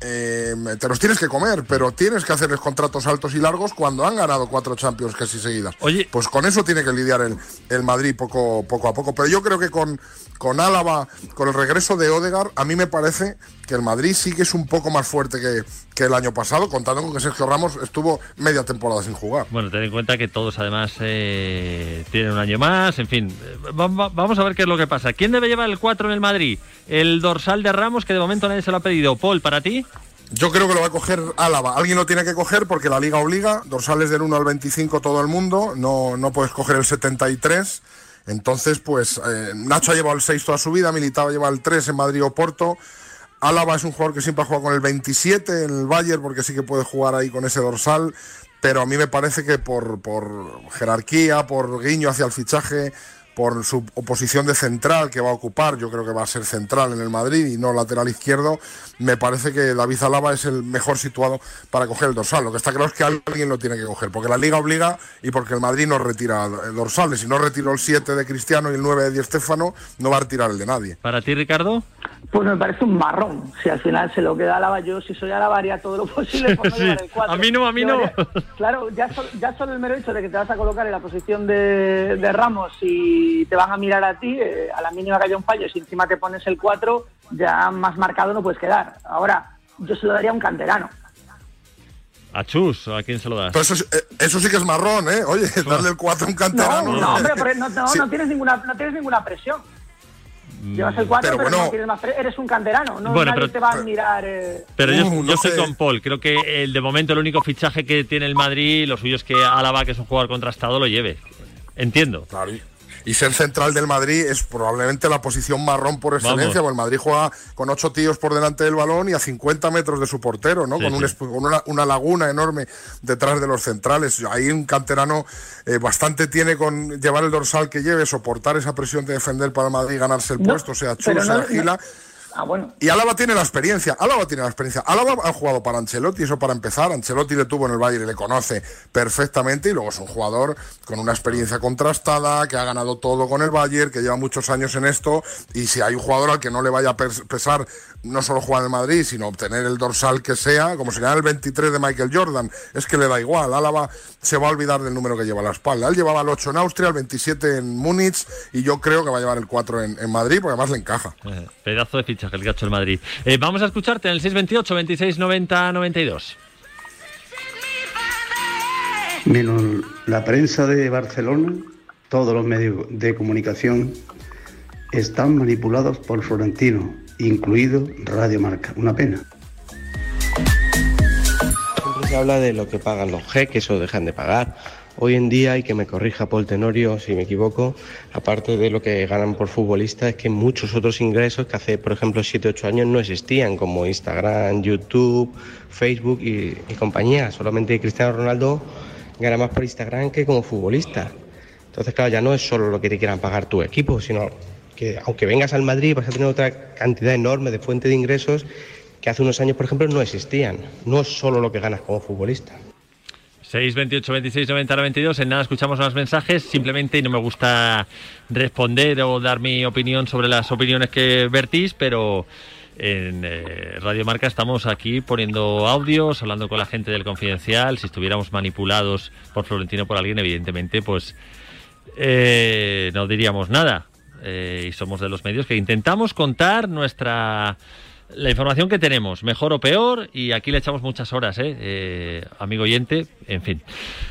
eh, te los tienes que comer, pero tienes que hacerles contratos altos y largos cuando han ganado cuatro Champions casi seguidas. Oye. Pues con eso tiene que lidiar el, el Madrid poco, poco a poco. Pero yo creo que con, con Álava, con el regreso de Odegar, a mí me parece que el Madrid sí que es un poco más fuerte que, que el año pasado, contando con que Sergio Ramos estuvo media temporada sin jugar. Bueno, ten en cuenta que todos además eh, tienen un año más, en fin. eh, va- va- vamos a ver qué es lo que pasa. ¿Quién debe llevar el 4 en el Madrid? El dorsal de Ramos, que de momento nadie se lo ha pedido. Paul, ¿para ti? Yo creo que lo va a coger Álava. Alguien lo tiene que coger porque la liga obliga. Dorsales del 1 al 25 todo el mundo. No, no puedes coger el 73. Entonces, pues eh, Nacho ha llevado el 6 toda su vida. Militao lleva el 3 en Madrid o Porto. Álava es un jugador que siempre ha jugado con el 27 en el Bayern porque sí que puede jugar ahí con ese dorsal. Pero a mí me parece que por, por jerarquía, por guiño hacia el fichaje, por su oposición de central que va a ocupar, yo creo que va a ser central en el Madrid y no lateral izquierdo, me parece que David Alaba es el mejor situado para coger el dorsal. Lo que está claro es que alguien lo tiene que coger, porque la liga obliga y porque el Madrid no retira dorsales. Si no retiró el 7 de Cristiano y el 9 de Di Stéfano, no va a retirar el de nadie. ¿Para ti, Ricardo? Pues me parece un marrón. Si al final se lo queda Alaba, yo si soy Alaba haría todo lo posible por no Sí. llevar el 4. A mí no, a mí no. Claro, ya, sol- ya solo el mero hecho de que te vas a colocar en la posición de, de Ramos y te van a mirar a ti, eh, a la mínima que haya un fallo, si encima te pones el 4, ya más marcado no puedes quedar. Ahora, yo se lo daría a un canterano. ¿A Chus? ¿A quién se lo das? Pero eso, es- eh, eso sí que es marrón, ¿eh? Oye, darle el 4 a un No, canterano. no, hombre, pero no, no, Sí. no tienes ninguna, no tienes ninguna presión. Llevas el 4, Pero pero, bueno. no tienes más eres un canterano, no Bueno, nadie pero- te va a mirar. eh, Pero yo, Uh, no yo estoy sé. con Paul. Creo que el de momento el único fichaje que tiene el Madrid, lo suyo es que Álava, que es un jugador contrastado, lo lleve. Entiendo. Claro, y- ser central del Madrid es probablemente la posición marrón por excelencia, Vamos. porque el Madrid juega con ocho tíos por delante del balón y a 50 metros de su portero, ¿no? Sí, con un sí. con una, una laguna enorme detrás de los centrales. Ahí un canterano eh, bastante tiene con llevar el dorsal que lleve, soportar esa presión de defender para el Madrid y ganarse el No, puesto, sea Chus, pero no- sea Gila. Ah, bueno. Y Álava tiene la experiencia, Álava tiene la experiencia. Álava ha jugado para Ancelotti, eso para empezar. Ancelotti le tuvo en el Bayern y le conoce perfectamente. Y luego es un jugador con una experiencia contrastada, que ha ganado todo con el Bayern, que lleva muchos años en esto. Y si hay un jugador al que no le vaya a pes- pesar no solo jugar en el Madrid, sino obtener el dorsal que sea, como sería el 23 de Michael Jordan, es que le da igual. Álava se va a olvidar del número que lleva a la espalda. Él llevaba el 8 en Austria, el 27 en Múnich, y yo creo que va a llevar el 4 en, en Madrid, porque además le encaja. Eh, Pedazo de fichaje el gacho del Madrid. Eh, vamos a escucharte en el 628 26 90 92. Menos la prensa de Barcelona, todos los medios de comunicación están manipulados por Florentino, incluido Radio Marca. Una pena. Siempre se habla de lo que pagan los jeques o dejan de pagar. Hoy en día, y que me corrija Paul Tenorio si me equivoco, aparte de lo que ganan por futbolista, es que muchos otros ingresos que hace, por ejemplo, 7-8 años no existían, como Instagram, YouTube, Facebook y, compañía. Solamente Cristiano Ronaldo gana más por Instagram que como futbolista. Entonces, claro, ya no es solo lo que te quieran pagar tu equipo, sino que aunque vengas al Madrid vas a tener otra cantidad enorme de fuente de ingresos que hace unos años, por ejemplo, no existían. No es solo lo que ganas como futbolista. 628 26 90 92. En nada escuchamos más mensajes. Simplemente no me gusta responder o dar mi opinión sobre las opiniones que vertís, pero en eh, Radio Marca estamos aquí poniendo audios, hablando con la gente del confidencial. Si estuviéramos manipulados por Florentino por alguien, evidentemente, pues eh, no diríamos nada. Eh, y somos de los medios que intentamos contar nuestra la información que tenemos, mejor o peor, y aquí le echamos muchas horas, ¿eh? Eh, amigo oyente, en fin.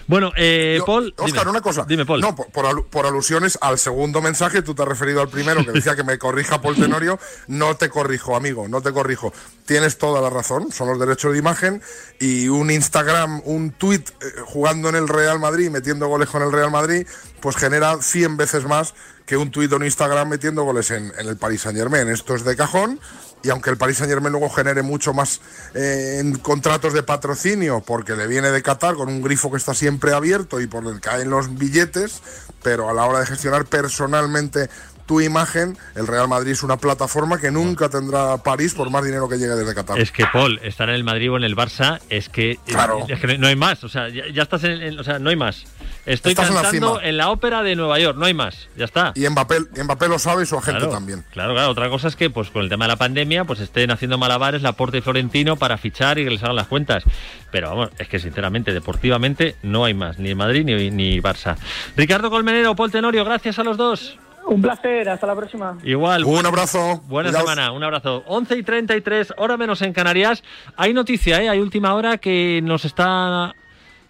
Bueno, eh, Yo- Paul. Óscar, dime. una cosa. Dime, Paul. No, por, por por alusiones al segundo mensaje, tú te has referido al primero que decía que me corrija Paul Tenorio. No te corrijo, amigo, no te corrijo. Tienes toda la razón, son los derechos de imagen y un Instagram, un tweet eh, jugando en el Real Madrid, metiendo goles con el Real Madrid, pues genera 100 veces más que un tuit o un Instagram metiendo goles en, en el Paris Saint Germain. Esto es de cajón. Y aunque el Paris Saint Germain luego genere mucho más eh, en contratos de patrocinio, porque le viene de Qatar con un grifo que está siempre abierto y por el caen los billetes, pero a la hora de gestionar personalmente tu imagen, el Real Madrid es una plataforma que nunca tendrá París por más dinero que llegue desde Qatar. Es que Paul, estar en el Madrid o en el Barça es que, Claro. es que no hay más, o sea, ya, ya estás en, en- o sea, no hay más. Estoy Estás en la cantando en la ópera de Nueva York, no hay más, ya está. Y Mbappé, Mbappé lo sabe y su agente Claro, también. Claro, claro. Otra cosa es que, pues, con el tema de la pandemia, pues estén haciendo malabares Laporte y Florentino para fichar y que les hagan las cuentas. Pero vamos, es que sinceramente, deportivamente, no hay más, ni Madrid ni, ni Barça. Ricardo Colmenero, Paul Tenorio, gracias a los dos. Un placer, hasta la próxima. Igual. Un abrazo. Buena Cuidaos. semana, un abrazo. 11 y 33, hora menos en Canarias. Hay noticia, ¿eh? Hay última hora que nos está.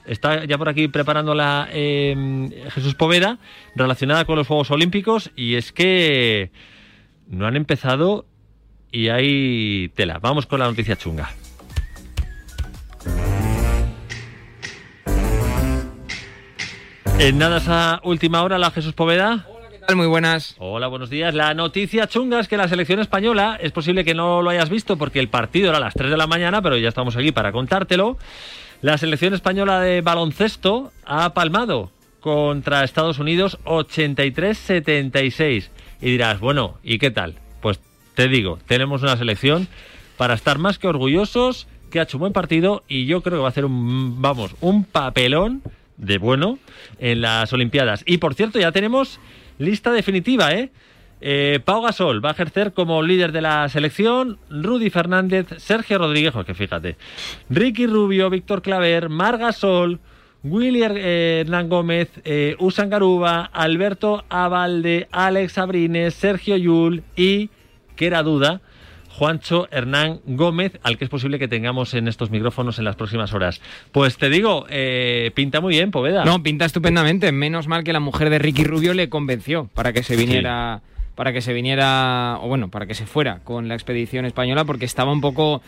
Está ya por aquí preparándola eh, Jesús Poveda, relacionada con los Juegos Olímpicos, y es que no han empezado y hay tela. Vamos con la noticia chunga. En nada esa última hora, la Jesús Poveda. Muy buenas. Hola, buenos días. La noticia chunga es que la selección española, es posible que no lo hayas visto porque el partido era a las 3 de la mañana, pero ya estamos aquí para contártelo. La selección española de baloncesto ha palmado contra Estados Unidos 83-76. Y dirás, bueno, ¿y qué tal? Pues te digo, tenemos una selección para estar más que orgullosos, que ha hecho un buen partido y yo creo que va a hacer un, vamos, un papelón de bueno en las Olimpiadas. Y por cierto, ya tenemos lista definitiva, ¿eh? Eh, Pau Gasol va a ejercer como líder de la selección, Rudy Fernández, Sergio Rodríguez, que fíjate, Ricky Rubio, Víctor Claver, Mar Gasol, William eh, Hernán Gómez, eh, Usan Garuba, Alberto Abalde, Alex Abrines, Sergio Yul y, que era duda, Juancho Hernán Gómez, al que es posible que tengamos en estos micrófonos en las próximas horas. Pues te digo, eh, pinta muy bien, Poveda. No, pinta estupendamente. Menos mal que la mujer de Ricky Rubio le convenció para que se viniera, para que se viniera, o bueno, para que se fuera con la expedición española, porque estaba un poco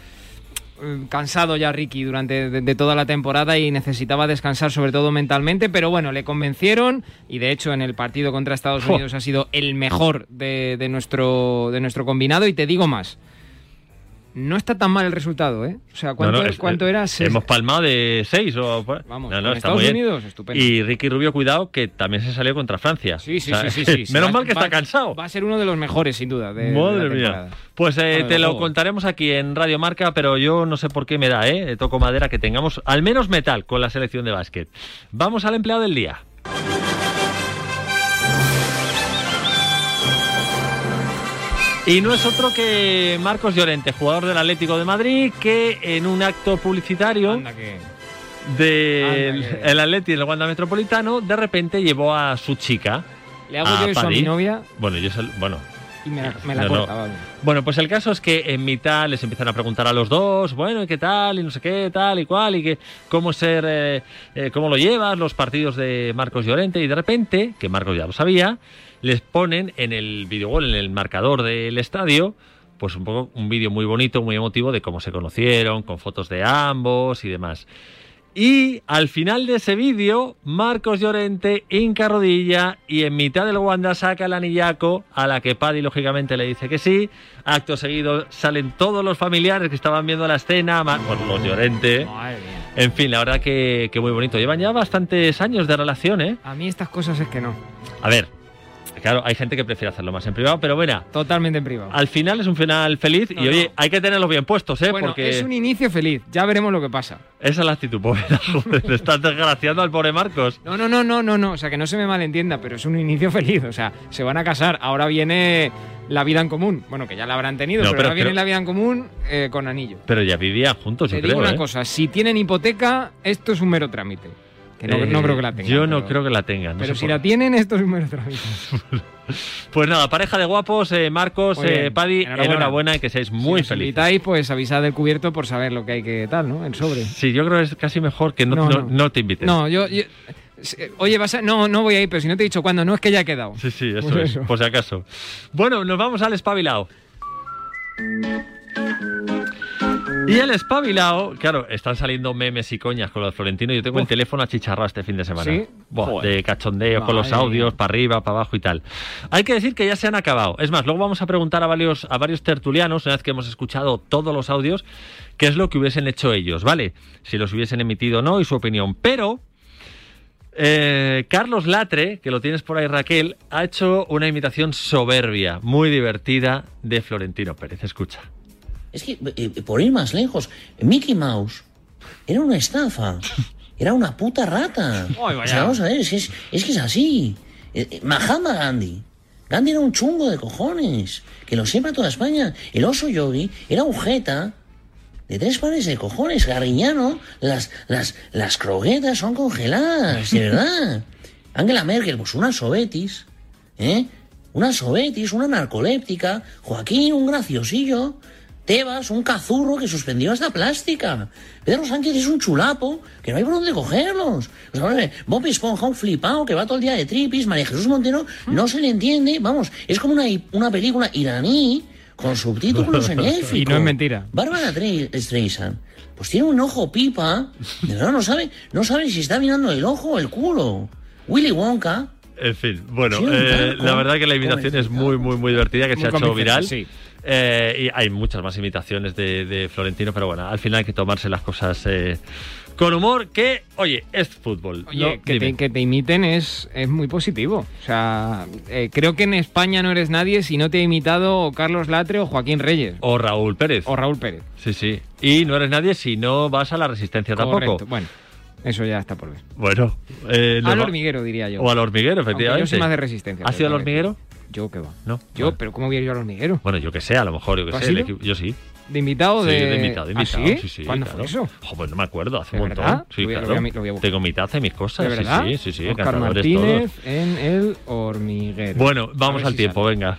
eh, cansado ya Ricky durante de, de toda la temporada y necesitaba descansar sobre todo mentalmente, pero bueno, le convencieron y de hecho en el partido contra Estados. Unidos ha sido el mejor de, de nuestro, de nuestro combinado y te digo más. No está tan mal el resultado, ¿eh? O sea, ¿cuánto, No, no, es- cuánto era? Hemos palmado de 6 o Vamos, No, con Estados. Unidos, estupendo. Y Ricky Rubio, cuidado, que también se salió contra Francia. Sí, sí, O sea, sí, sí, sí. Menos Va- mal que va- está cansado. Va a ser uno de los mejores, sin duda. de- de Madre la mía. Pues eh, te lo contaremos aquí en Radio Marca, pero yo no sé por qué me da, ¿eh? Toco madera que tengamos al menos metal con la selección de básquet. Vamos al empleado del día. Y no es otro que Marcos Llorente, jugador del Atlético de Madrid, que en un acto publicitario del que- el Atleti en el Wanda Metropolitano, de repente llevó a su chica. Le hago yo eso a mi novia Bueno, yo bueno, y me la, me la No, no. corta, vale. bueno, pues el caso es que en mitad les empiezan a preguntar a los dos, bueno, ¿y qué tal? Y no sé qué, tal y cual, y que cómo ser, eh, eh, cómo lo llevas, los partidos de Marcos Llorente, y de repente, que Marcos ya lo sabía, les ponen en el videogol, en el marcador del estadio, pues un poco un vídeo muy bonito, muy emotivo de cómo se conocieron, con fotos de ambos y demás. Y al final de ese vídeo, Marcos Llorente hinca rodilla y en mitad del Wanda saca el anillaco, a la que Paddy lógicamente le dice que sí. Acto seguido salen todos los familiares que estaban viendo la escena, Mar- los Llorente. En fin, la verdad que, que muy bonito. Llevan ya bastantes años de relación, ¿eh? A mí estas cosas es que no. A ver, claro, hay gente que prefiere hacerlo más en privado, pero bueno, Totalmente en privado. al final es un final feliz No, y oye, no. hay que tenerlos bien puestos, ¿eh? Bueno, Porque es un inicio feliz. Ya veremos lo que pasa. esa es la actitud. Joder, Le estás desgraciando al pobre Marcos. No, no, no, no, no, no. O sea, que no se me malentienda, pero es un inicio feliz. O sea, se van a casar. Ahora viene la vida en común. Bueno, que ya la habrán tenido, No, pero, pero ahora viene la vida en común eh, con anillo. Pero ya vivían juntos, Te yo digo creo. una ¿eh? cosa, si tienen hipoteca, esto es un mero trámite. Que no, Eh, no creo que la tengan. Yo no pero- creo que la tengan. no Pero si por- la tienen, esto es un mero. Pues nada, pareja de guapos, eh, Marcos, eh, Paddy, Enhorabuena. enhorabuena. y que seáis muy si felices. invitáis, pues avisad del cubierto por saber lo que hay que tal, ¿no? El sobre. Sí, yo creo que es casi mejor que no, No, no- te inviten. No, yo... yo- Oye, vas a... No, no voy a ir, pero si no te he dicho cuándo, no es que ya he quedado. Sí, sí, eso Pues es, eso. por si acaso. Bueno, nos vamos al espabilado. Y el espabilado, claro, están saliendo memes y coñas con los florentinos. Yo tengo el teléfono achicharrado este fin de semana. ¿Sí? Buah, de cachondeo con los audios, para arriba, para abajo y tal. Hay que decir que ya se han acabado. Es más, luego vamos a preguntar a varios, a varios tertulianos, una vez que hemos escuchado todos los audios, qué es lo que hubiesen hecho ellos, ¿vale? Si los hubiesen emitido o no y su opinión. Pero eh, Carlos Latre, que lo tienes por ahí Raquel, ha hecho una imitación soberbia, muy divertida de Florentino Pérez. Escucha. Es que, eh, por ir más lejos, Mickey Mouse era una estafa. Era una puta rata. Vaya. O sea, vamos a ver, es que es, es que es así. Eh, eh, Mahatma Gandhi. Gandhi era un chungo de cojones. Que lo sepa toda España. El oso yogi era un jeta de tres pares de cojones. Garriñano, las, las, las croquetas son congeladas, de verdad. Angela Merkel, pues una sobetis. ¿Eh? Una sobetis, una narcoléptica. Joaquín, un graciosillo. Tebas, un cazurro que suspendió hasta plástica. Pedro Sánchez es un chulapo, que no hay por dónde cogerlos. O sea, Bob Esponja, un flipado que va todo el día de tripis. María Jesús Montero no se le entiende. Vamos, es como una, una película iraní con subtítulos en élfico. Y no es mentira. Bárbara Tre- Streisand, pues tiene un ojo pipa. De verdad, no sabe, no sabe si está mirando el ojo o el culo. Willy Wonka, En fin, bueno, Sí, eh, la verdad que la imitación es muy, muy, muy divertida, que Muy se ha hecho viral. sí. Eh, y hay muchas más imitaciones de, de Florentino, pero bueno, al final hay que tomarse las cosas eh, con humor, que, oye, es fútbol. Oye, ¿no? que, te, que te imiten es, es muy positivo. O sea, eh, creo que en España no eres nadie si no te ha imitado Carlos Latre o Joaquín Reyes. O Raúl Pérez. O Raúl Pérez. Sí, sí. Y no eres nadie si no vas a la resistencia tampoco. Correcto. Bueno, eso ya está por ver. Bueno. eh, Al hormiguero, diría yo. O al hormiguero, Aunque efectivamente. Yo soy más de resistencia. ¿Has ido al hormiguero? Yo qué va. No. Yo, Bueno. pero ¿cómo voy a ir yo al hormiguero? Bueno, yo que sé, a lo mejor, yo que ¿Tú has sé. el yo sí. ¿De invitado o Sí, de...? de invitado, de ¿Ah, invitado. sí? sí, sí, ¿Cuándo claro. fue eso? Pues no me acuerdo, hace ¿De un montón. verdad? Sí, voy lo claro. voy a- lo voy a buscar. Tengo mitad de mis cosas. ¿De verdad? Sí, sí, sí. Oscar Martínez todos. en el hormiguero. Bueno, vamos al si tiempo, venga.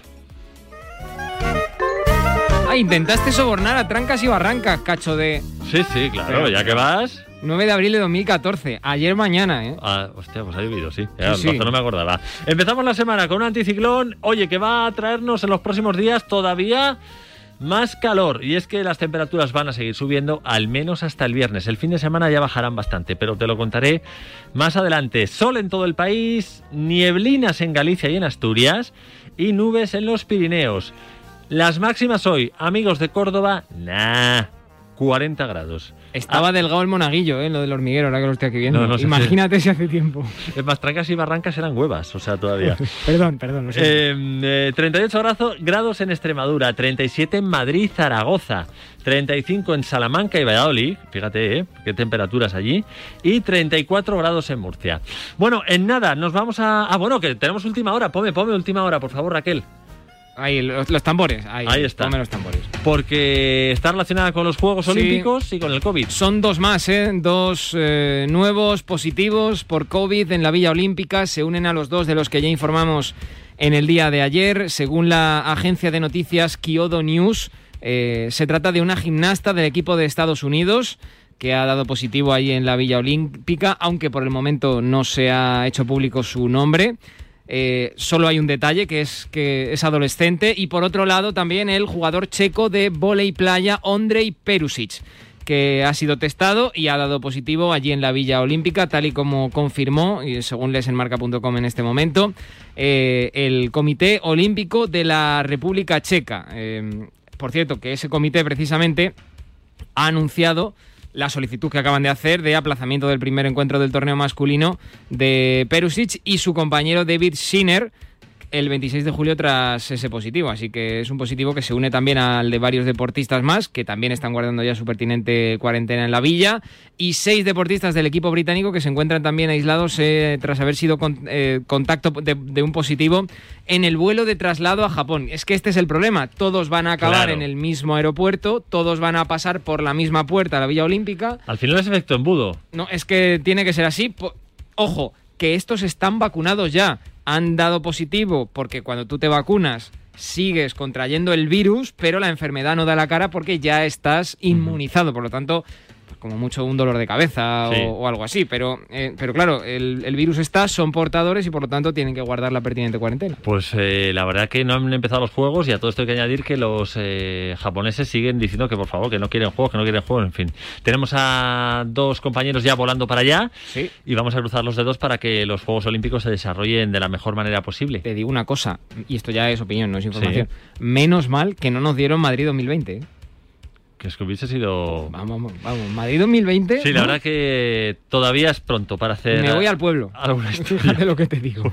Ah, intentaste sobornar a trancas y barrancas, cacho de... Sí, sí, claro, Pero- ya que vas. 9 de abril de 2014. Ayer mañana, ¿eh? Ah, hostia, pues ha llovido, sí. Sí, Ya, sí. entonces no me acordaba. Empezamos la semana con un anticiclón, oye, que va a traernos en los próximos días todavía más calor. Y es que las temperaturas van a seguir subiendo al menos hasta el viernes. El fin de semana ya bajarán bastante, pero te lo contaré más adelante. Sol en todo el país, nieblinas en Galicia y en Asturias y nubes en los Pirineos. Las máximas hoy, amigos de Córdoba, nah, 40 grados. Estaba delgado el monaguillo, ¿eh? Lo del hormiguero, ahora que lo estoy aquí viendo. No, no sé Imagínate si hace tiempo. Es más, trancas y barrancas eran huevas, o sea, todavía. perdón, perdón. lo siento. Eh, eh, 38 grados, grados en Extremadura, 37 en Madrid, Zaragoza, 35 en Salamanca y Valladolid, fíjate, ¿eh? qué temperaturas allí, y 34 grados en Murcia. Bueno, en nada, nos vamos a... Ah, bueno, que tenemos última hora, ponme, ponme última hora, por favor, Raquel. Ahí, los, los tambores. Ahí, Ahí está. Los tambores. Porque está relacionada con los Juegos Sí. Olímpicos y con el COVID. Son dos más, ¿eh? Dos eh, nuevos positivos por COVID en la Villa Olímpica. Se unen a los dos de los que ya informamos en el día de ayer. Según la agencia de noticias Kyodo News, eh, se trata de una gimnasta del equipo de Estados Unidos que ha dado positivo ahí en la Villa Olímpica, aunque por el momento no se ha hecho público su nombre. Eh, solo hay un detalle, que es que es adolescente. Y por otro lado, también el jugador checo de volei playa, Ondrej Perusic, que ha sido testado y ha dado positivo allí en la Villa Olímpica, tal y como confirmó, y según lees en marca.com en este momento, eh, el Comité Olímpico de la República Checa. Eh, por cierto, que ese comité precisamente ha anunciado la solicitud que acaban de hacer de aplazamiento del primer encuentro del torneo masculino de Perusic y su compañero David Schiner el 26 de julio tras ese positivo. Así que es un positivo que se une también al de varios deportistas más, que también están guardando ya su pertinente cuarentena en la villa, y seis deportistas del equipo británico que se encuentran también aislados eh, tras haber sido con- eh, contacto de, de un positivo en el vuelo de traslado a Japón. Es que este es el problema. Todos van a acabar Claro. en el mismo aeropuerto, todos van a pasar por la misma puerta a la Villa Olímpica. Al final es efecto embudo. No, es que tiene que ser así. Ojo, que estos están vacunados ya. Han dado positivo porque cuando tú te vacunas sigues contrayendo el virus, pero la enfermedad no da la cara porque ya estás inmunizado. Por lo tanto, como mucho un dolor de cabeza o- Sí. o, algo así. Pero, eh, pero claro, el, el virus está, son portadores y por lo tanto tienen que guardar la pertinente cuarentena. Pues eh, la verdad que no han empezado los juegos y a todo esto hay que añadir que los eh, japoneses siguen diciendo que por favor, que no quieren juegos, que no quieren juegos, en fin. Tenemos a dos compañeros ya volando para allá y vamos a cruzar los dedos para que los Juegos Olímpicos se desarrollen de la mejor manera posible. Te digo una cosa, y esto ya es opinión, no es información. Menos mal que no nos dieron Madrid 2020. Que es que hubiese sido... Vamos, vamos, Madrid 2020. Sí, la ¿no? verdad que todavía es pronto para hacer... Me voy al pueblo. alguna. Fíjate lo que te digo.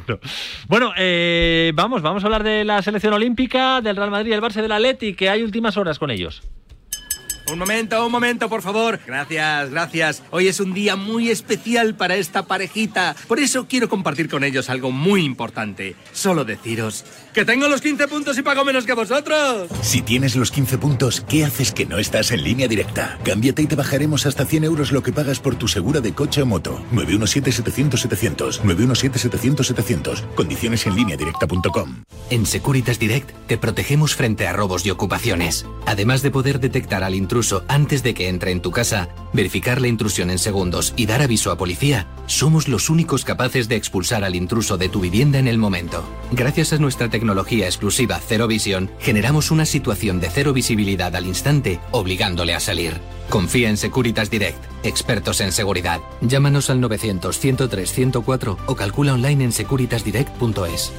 Bueno, eh, vamos, vamos a hablar de la selección olímpica, del Real Madrid, el Barça del Atleti, que hay últimas horas con ellos. Un momento, un momento, por favor. Gracias, gracias. Hoy es un día muy especial para esta parejita. Por eso quiero compartir con ellos algo muy importante. Solo deciros que tengo los 15 puntos y pago menos que vosotros. Si tienes los 15 puntos, ¿qué haces que no estás en línea directa? Cámbiate y te bajaremos hasta 100 euros lo que pagas por tu segura de coche o moto. 917-700-700. 917-700-700. Condiciones en línea directa.com. En Securitas Direct te protegemos frente a robos y ocupaciones. Además de poder detectar al intruso antes de que entre en tu casa, verificar la intrusión en segundos y dar aviso a policía, somos los únicos capaces de expulsar al intruso de tu vivienda en el momento. Gracias a nuestra tecnología exclusiva Cero Visión, generamos una situación de cero visibilidad al instante, obligándole a salir. Confía en Securitas Direct, expertos en seguridad. Llámanos al 900 103 104 o calcula online en securitasdirect.es.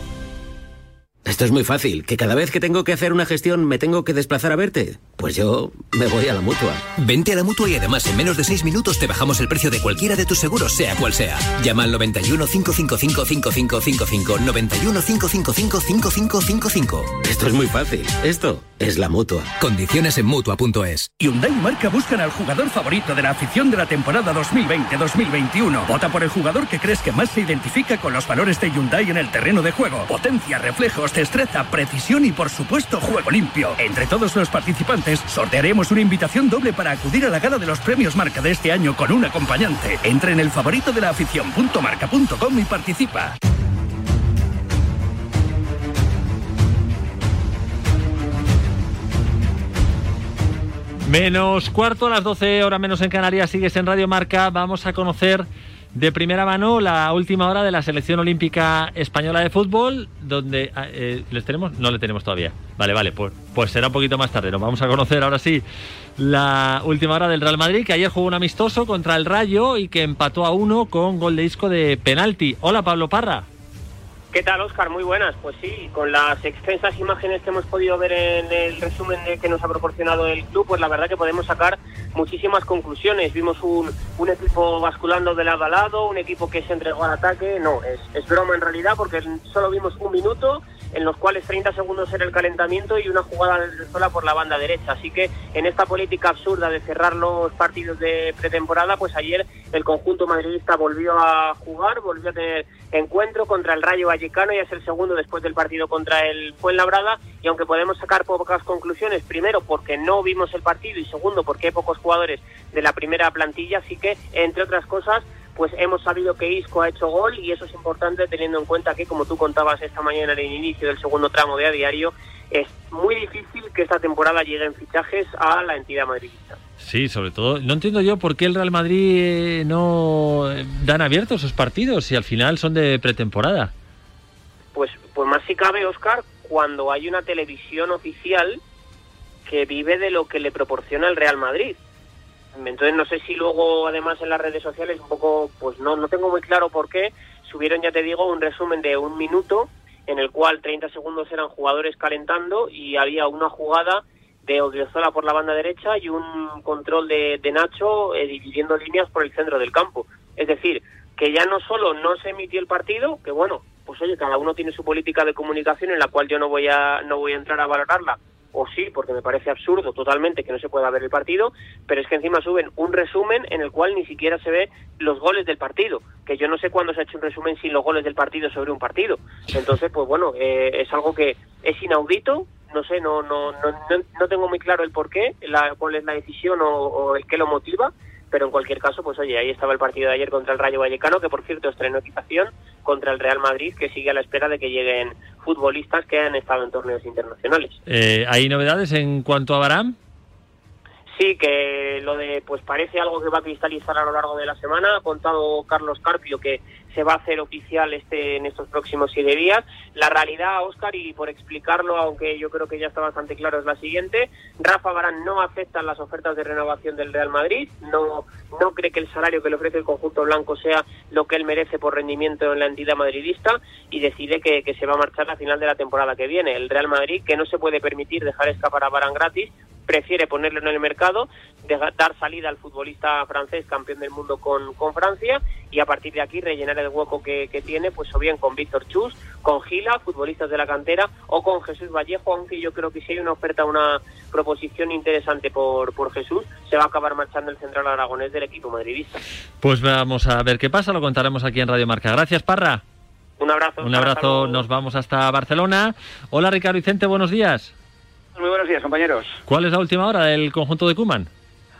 Esto es muy fácil, que cada vez que tengo que hacer una gestión me tengo que desplazar a verte. Pues yo me voy a la mutua. Vente a la mutua y además en menos de 6 minutos te bajamos el precio de cualquiera de tus seguros, sea cual sea. Llama al 91 555 5555 91 555 5555. Esto es muy fácil. Esto es la mutua. Condiciones en mutua.es. Hyundai y Marca buscan al jugador favorito de la afición de la temporada 2020-2021. Vota por el jugador que crees que más se identifica con los valores de Hyundai en el terreno de juego. Potencia, reflejos, destreza, precisión y por supuesto juego limpio. Entre todos los participantes sortearemos una invitación doble para acudir a la gala de los premios Marca de este año con un acompañante. Entra en el favorito de la afición.marca.com y participa. Menos cuarto a las 12 horas menos en Canarias, sigues en Radio Marca. Vamos a conocer de primera mano la última hora de la selección olímpica española de fútbol, donde eh, les tenemos, no le tenemos todavía. Vale, vale, pues, pues será un poquito más tarde. Nos vamos a conocer ahora sí la última hora del Real Madrid, que ayer jugó un amistoso contra el Rayo y que empató a uno con gol de disco de penalti. Hola, Pablo Parra. ¿Qué tal, Oscar? Muy buenas. Pues sí, con las extensas imágenes que hemos podido ver en el resumen de que nos ha proporcionado el club, pues la verdad que podemos sacar muchísimas conclusiones. Vimos un, un equipo basculando de lado a lado, un equipo que se entregó al ataque. No, es, es broma en realidad, porque solo vimos un minuto en los cuales 30 segundos era el calentamiento y una jugada sola por la banda derecha. Así que en esta política absurda de cerrar los partidos de pretemporada, pues ayer el conjunto madridista volvió a jugar, volvió a tener encuentro contra el Rayo Vallecano y es el segundo después del partido contra el Fuenlabrada y aunque podemos sacar pocas conclusiones, primero porque no vimos el partido y segundo porque hay pocos jugadores de la primera plantilla, así que entre otras cosas pues hemos sabido que Isco ha hecho gol y eso es importante teniendo en cuenta que, como tú contabas esta mañana en el inicio del segundo tramo de a diario, es muy difícil que esta temporada lleguen fichajes a la entidad madridista. Sí, sobre todo, no entiendo yo por qué el Real Madrid eh, no dan abiertos esos partidos si al final son de pretemporada. Pues, pues más si cabe, Oscar, cuando hay una televisión oficial que vive de lo que le proporciona el Real Madrid. Entonces no sé si luego además en las redes sociales un poco, pues no, no tengo muy claro por qué, subieron ya te digo un resumen de un minuto en el cual 30 segundos eran jugadores calentando y había una jugada de Odriozola por la banda derecha y un control de, Nacho eh, dividiendo líneas por el centro del campo. Es decir, que ya no solo no se emitió el partido, que bueno, pues oye, cada uno tiene su política de comunicación en la cual yo no voy a, no voy a entrar a valorarla, o sí, porque me parece absurdo totalmente que no se pueda ver el partido, pero es que encima suben un resumen en el cual ni siquiera se ve los goles del partido, que yo no sé cuándo se ha hecho un resumen sin los goles del partido sobre un partido. Entonces, pues bueno, eh, es algo que es inaudito, no sé, no, no, no, no, tengo muy claro el por qué, la, cuál es la decisión o, o el qué lo motiva, pero en cualquier caso, pues oye, ahí estaba el partido de ayer contra el Rayo Vallecano, que por cierto estrenó equipación contra el Real Madrid, que sigue a la espera de que lleguen futbolistas que han estado en torneos internacionales. Eh, ¿Hay novedades en cuanto a Baram? Sí, que lo de, pues parece algo que va a cristalizar a lo largo de la semana. Ha contado Carlos Carpio que se va a hacer oficial este en estos próximos siete días. La realidad, Oscar, y por explicarlo, aunque yo creo que ya está bastante claro, es la siguiente. Rafa Barán no acepta las ofertas de renovación del Real Madrid, no, no cree que el salario que le ofrece el conjunto blanco sea lo que él merece por rendimiento en la entidad madridista y decide que, que se va a marchar a final de la temporada que viene. El Real Madrid, que no se puede permitir dejar escapar a Barán gratis, prefiere ponerlo en el mercado, deja- dar salida al futbolista francés campeón del mundo con, con Francia y a partir de aquí rellenar el hueco que, que tiene, pues o bien con Víctor Chus, con Gila, futbolistas de la cantera, o con Jesús Vallejo, aunque yo creo que si hay una oferta, una proposición interesante por, por Jesús, se va a acabar marchando el central aragonés del equipo madridista. Pues vamos a ver qué pasa, lo contaremos aquí en Radio Marca. Gracias, Parra. Un abrazo. Un abrazo, nos vamos hasta Barcelona. Hola, Ricardo Vicente, buenos días. Muy buenos días, compañeros. ¿Cuál es la última hora del conjunto de Cuman?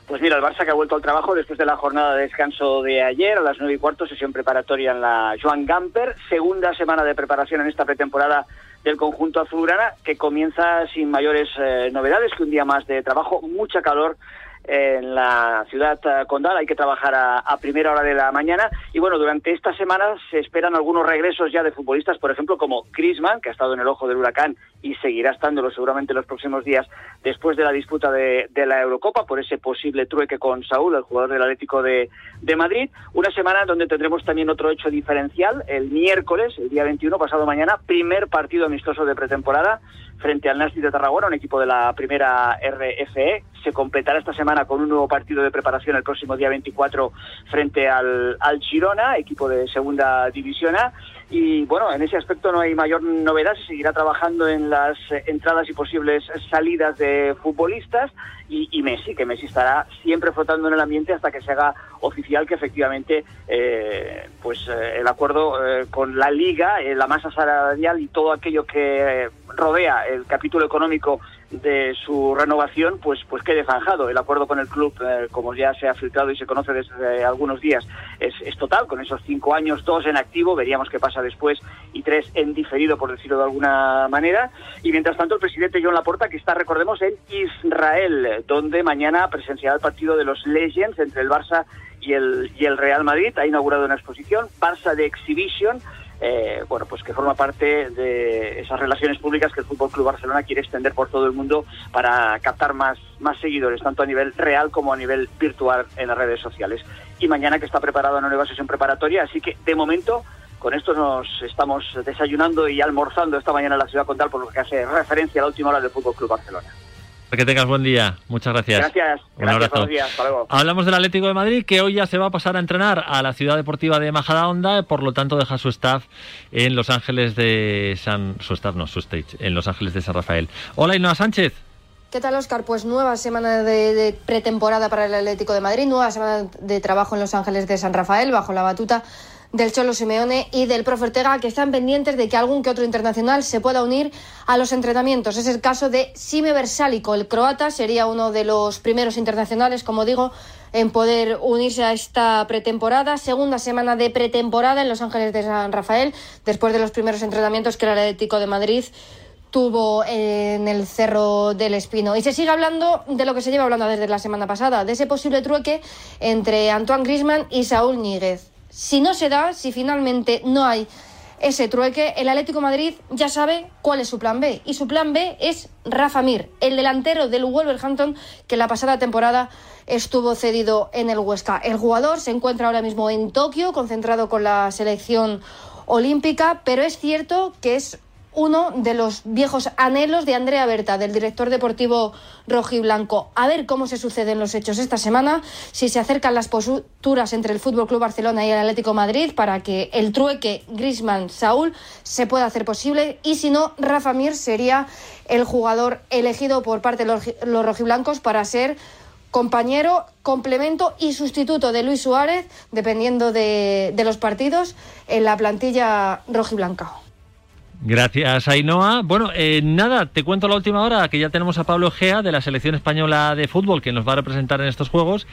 Pues mira, el Barça que ha vuelto al trabajo después de la jornada de descanso de ayer, a las nueve y cuarto, sesión preparatoria en la Joan Gamper, segunda semana de preparación en esta pretemporada del conjunto azulgrana, que comienza sin mayores eh, novedades que un día más de trabajo, mucha calor en la ciudad eh, condal. Hay que trabajar a, primera hora de la mañana. Y bueno, durante esta semana se esperan algunos regresos ya de futbolistas, por ejemplo, como Griezmann, que ha estado en el ojo del huracán y seguirá estándolo seguramente los próximos días después de la disputa de, de la Eurocopa por ese posible trueque con Saúl, el jugador del Atlético de, de Madrid. Una semana donde tendremos también otro hecho diferencial. El miércoles, el día 21, pasado mañana, primer partido amistoso de pretemporada frente al Nasti de Tarragona, un equipo de la primera RFE. Se completará esta semana con un nuevo partido de preparación el próximo día 24 frente al, al Girona, equipo de segunda división A. Y bueno, en ese aspecto no hay mayor novedad, se seguirá trabajando en las entradas y posibles salidas de futbolistas y, Messi, que Messi estará siempre flotando en el ambiente hasta que se haga oficial que efectivamente eh, pues eh, el acuerdo eh, con la liga, eh, la masa salarial y todo aquello que rodea el capítulo económico de su renovación pues pues quede zanjado. El acuerdo con el club eh, como ya se ha filtrado y se conoce desde algunos días es, es, total. Con esos cinco años dos en activo veríamos qué pasa después y tres en diferido por decirlo de alguna manera. Y mientras tanto el presidente John Laporta que está recordemos en Israel donde mañana presenciará el partido de los Legends entre el Barça y el, y el Real Madrid. Ha inaugurado una exposición Barça de Exhibition eh, bueno, pues que forma parte de esas relaciones públicas que el Fútbol Club Barcelona quiere extender por todo el mundo para captar más, más seguidores, tanto a nivel real como a nivel virtual en las redes sociales. Y mañana que está preparada una nueva sesión preparatoria, así que de momento con esto nos estamos desayunando y almorzando esta mañana en la ciudad condal por lo que hace referencia a la última hora del Fútbol Club Barcelona. Que tengas buen día. Muchas gracias. Gracias. Un gracias abrazo. buenos días. Hasta luego. Hablamos del Atlético de Madrid, que hoy ya se va a pasar a entrenar a la ciudad deportiva de Majadahonda, por lo tanto deja su staff en Los Ángeles de San... Su staff, no, su stage, en Los Ángeles de San Rafael. Hola, Inoa Sánchez. ¿Qué tal, Oscar? Pues nueva semana de, de, pretemporada para el Atlético de Madrid, nueva semana de trabajo en Los Ángeles de San Rafael, bajo la batuta del Cholo Simeone y del profe Ortega, que están pendientes de que algún que otro internacional se pueda unir a los entrenamientos. Es el caso de Sime Versálico, el croata, sería uno de los primeros internacionales, como digo, en poder unirse a esta pretemporada. Segunda semana de pretemporada en Los Ángeles de San Rafael, después de los primeros entrenamientos que el Atlético de Madrid tuvo en el Cerro del Espino. Y se sigue hablando de lo que se lleva hablando desde la semana pasada, de ese posible trueque entre Antoine Grisman y Saúl Níguez. Si no se da, si finalmente no hay ese trueque, el Atlético Madrid ya sabe cuál es su plan B. Y su plan B es Rafa Mir, el delantero del Wolverhampton que la pasada temporada estuvo cedido en el Huesca. El jugador se encuentra ahora mismo en Tokio, concentrado con la selección olímpica, pero es cierto que es uno de los viejos anhelos de Andrea Berta, del director deportivo rojiblanco. A ver cómo se suceden los hechos esta semana, si se acercan las posturas entre el Fútbol Club Barcelona y el Atlético Madrid para que el trueque Griezmann-Saúl se pueda hacer posible y si no, Rafa Mir sería el jugador elegido por parte de los, los rojiblancos para ser compañero, complemento y sustituto de Luis Suárez, dependiendo de, de los partidos, en la plantilla rojiblanca. Gracias, Ainhoa. Bueno, eh, nada, te cuento la última hora que ya tenemos a Pablo Gea de la selección española de fútbol que nos va a representar en estos juegos.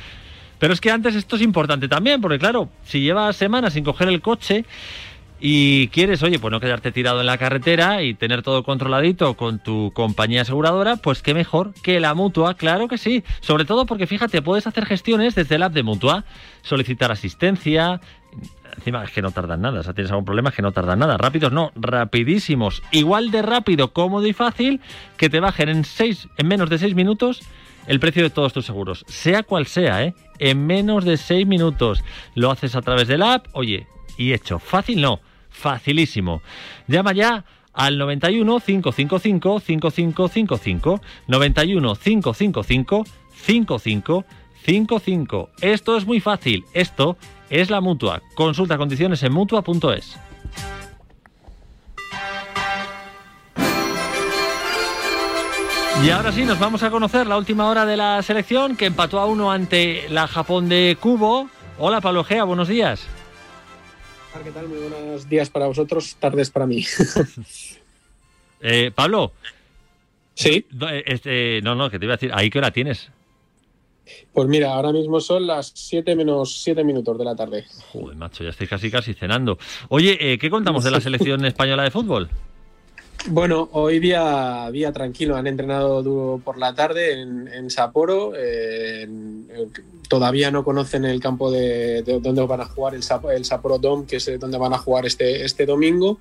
Pero es que antes esto es importante también, porque claro, si llevas semanas sin coger el coche y quieres, oye, pues no quedarte tirado en la carretera y tener todo controladito con tu compañía aseguradora, pues qué mejor que la mutua, claro que sí. Sobre todo porque fíjate, puedes hacer gestiones desde el app de mutua, solicitar asistencia, encima es que no tardan nada, o sea, tienes algún problema es que no tardan nada, rápidos no, rapidísimos, igual de rápido, cómodo y fácil que te bajen en seis, en menos de seis minutos el precio de todos tus seguros, sea cual sea, ¿eh? en menos de seis minutos. Lo haces a través del app, oye, y hecho, fácil no, facilísimo, llama ya al 91 555 5555 91 555 5555 esto es muy fácil, esto es la mutua. Consulta condiciones en mutua.es. Y ahora sí, nos vamos a conocer la última hora de la selección que empató a uno ante la Japón de Cubo. Hola Pablo Gea, buenos días. ¿Qué tal? Muy buenos días para vosotros, tardes para mí. eh, Pablo. Sí. Este, no, no, que te iba a decir, ¿ahí qué hora tienes? Pues mira, ahora mismo son las 7 menos 7 minutos de la tarde. Joder, macho, ya estoy casi casi cenando. Oye, eh, ¿qué contamos de la selección española de fútbol? Bueno, hoy día, día tranquilo, han entrenado duro por la tarde en, en Sapporo. eh, en- todavía no conocen el campo de, de donde van a jugar, el, el Sapporo que es donde van a jugar este, este domingo.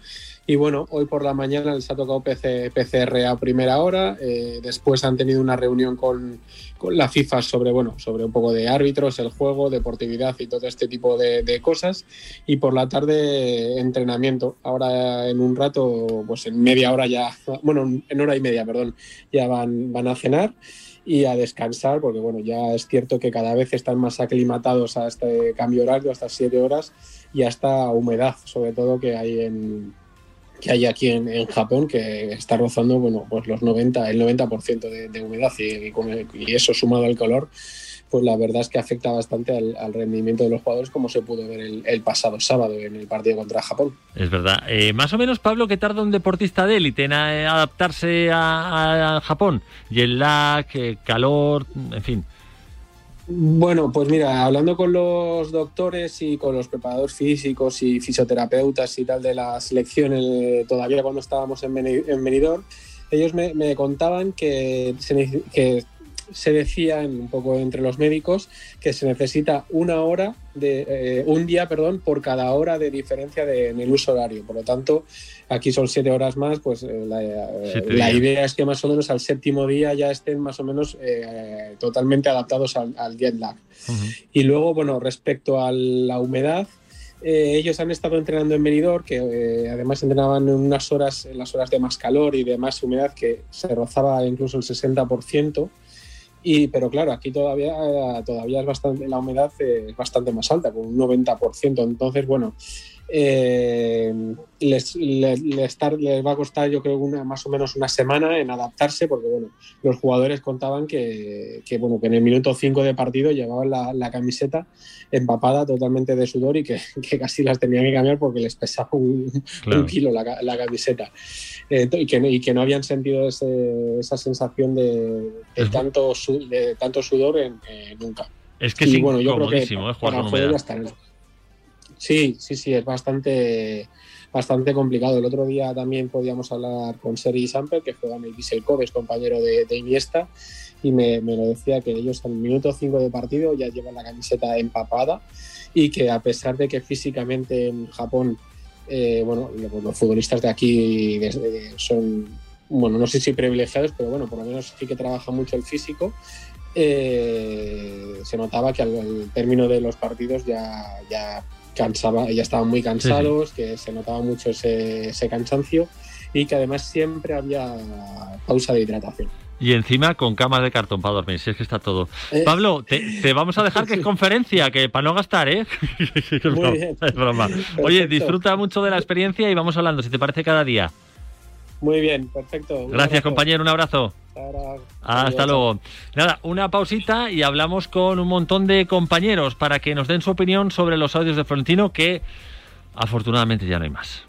Y bueno, hoy por la mañana les ha tocado PC, PCR a primera hora. eh, después han tenido una reunión con, con la FIFA sobre, bueno, sobre un poco de árbitros, el juego, deportividad y todo este tipo de, de cosas. Y por la tarde entrenamiento. Ahora en un rato, pues en media hora ya, bueno, en hora y media, perdón, ya van, van a cenar y a descansar, porque bueno, ya es cierto que cada vez están más aclimatados a este cambio horario, a estas siete horas, y a esta humedad, sobre todo que hay en que hay aquí en, en Japón, que está rozando bueno, pues los 90, el 90% de, de humedad y, y y eso sumado al calor, pues la verdad es que afecta bastante al, al rendimiento de los jugadores, como se pudo ver el, el pasado sábado en el partido contra Japón. Es verdad. Eh, más o menos, Pablo, que tarda un deportista de élite en eh, adaptarse a, a Japón? Jet lag, eh, calor, en fin. Bueno, pues mira, hablando con los doctores y con los preparadores físicos y fisioterapeutas y tal de la selección, todavía cuando estábamos en, Beni- en Benidorm, ellos me, me contaban que se, que se decían un poco entre los médicos que se necesita una hora de eh, un día, perdón, por cada hora de diferencia de- en el uso horario. Por lo tanto, aquí son siete horas más, pues eh, la, eh, la idea es que más o menos al séptimo día ya estén más o menos totalmente adaptados al, al jet lag. Y luego, bueno, respecto a la humedad, eh, ellos han estado entrenando en Benidorm, que eh, además entrenaban en unas horas, en las horas de más calor y de más humedad, que se rozaba incluso el 60%. Y, pero claro, aquí todavía, todavía es bastante, la humedad es bastante más alta, con un 90%. Entonces, bueno, eh, les, les, les tar- les va a costar yo creo una, más o menos una semana en adaptarse porque bueno, los jugadores contaban que, que, bueno, que en el minuto 5 de partido llevaban la, la camiseta empapada totalmente de sudor y que, que casi las tenían que cambiar porque les pesaba un, Claro. un kilo la camiseta Eh, y, que, no- y que no habían sentido ese- esa sensación de, de tanto, su- de tanto sudor en, eh, nunca. Es que Y es bueno, yo creo que eh, jugar para juego ya. Sí, sí, sí, es bastante, bastante complicado. El otro día también podíamos hablar con Sergi Samper, que juega en el Kobe, es compañero de, de Iniesta, y me, me lo decía que ellos al minuto 5 de partido ya llevan la camiseta empapada y que a pesar de que físicamente en Japón, eh, bueno, lo- los futbolistas de aquí son, bueno, no sé si privilegiados, pero bueno, por lo menos sí que trabaja mucho el físico eh, se notaba que al, al término de los partidos ya, ya cansaba, ya estaban muy cansados, que se notaba mucho ese, ese cansancio y que además siempre había pausa de hidratación. Y encima con camas de cartón para dormir, si es que está todo. Eh. Pablo, te, te vamos a dejar que es conferencia, que para no gastar, ¿eh? es, broma, bien. es broma. Oye, disfruta mucho de la experiencia y vamos hablando, si te parece, cada día. Muy bien, perfecto. Gracias, compañero, un abrazo. Hasta luego. Nada, una pausita y hablamos con un montón de compañeros para que nos den su opinión sobre los audios de Florentino, que afortunadamente ya no hay más.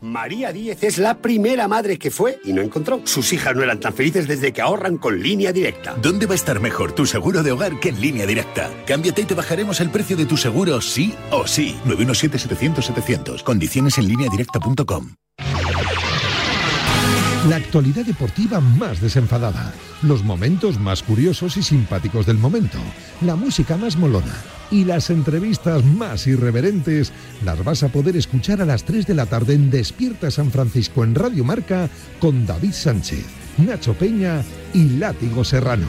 María Díez es la primera madre que fue y no encontró. Sus hijas no eran tan felices desde que ahorran con línea directa. ¿Dónde va a estar mejor tu seguro de hogar que en línea directa? Cámbiate y te bajaremos el precio de tu seguro sí o sí. 917-700-700. Condiciones en lineadirecta.com. La actualidad deportiva más desenfadada, los momentos más curiosos y simpáticos del momento, la música más molona y las entrevistas más irreverentes las vas a poder escuchar a las 3 de la tarde en Despierta San Francisco en Radio Marca con David Sánchez, Nacho Peña y Látigo Serrano.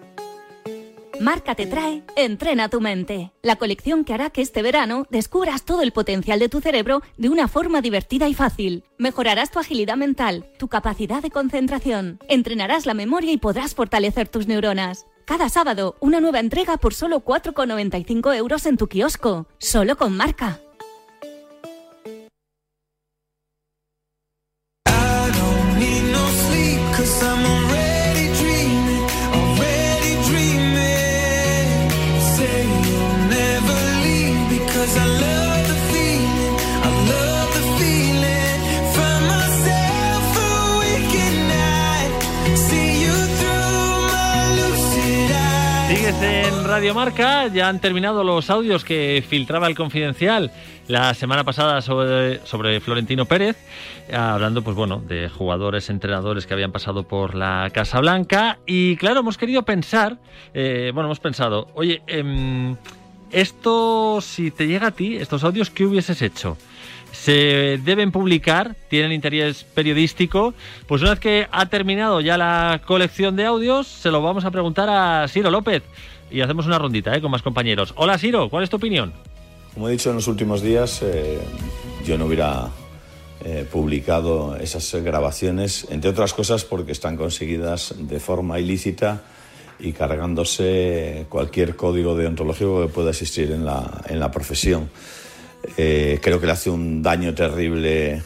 Marca te trae Entrena tu mente, la colección que hará que este verano descubras todo el potencial de tu cerebro de una forma divertida y fácil. Mejorarás tu agilidad mental, tu capacidad de concentración, entrenarás la memoria y podrás fortalecer tus neuronas. Cada sábado, una nueva entrega por solo 4,95 euros en tu kiosco, solo con marca. Radio Marca. Ya han terminado los audios que filtraba el Confidencial la semana pasada sobre, Florentino Pérez, hablando, pues bueno, de jugadores, entrenadores que habían pasado por la Casa Blanca. Y claro, hemos querido pensar, eh, bueno, hemos pensado, oye, em, esto, si te llega a ti, estos audios, ¿qué hubieses hecho? se deben publicar, tienen interés periodístico. Pues una vez que ha terminado ya la colección de audios, se lo vamos a preguntar a Siro López. Y hacemos una rondita ¿eh? con más compañeros. Hola Siro, ¿cuál es tu opinión? Como he dicho en los últimos días, eh, yo no hubiera eh, publicado esas grabaciones, entre otras cosas porque están conseguidas de forma ilícita y cargándose cualquier código deontológico que pueda existir en la, en la profesión. Eh, creo que le hace un daño terrible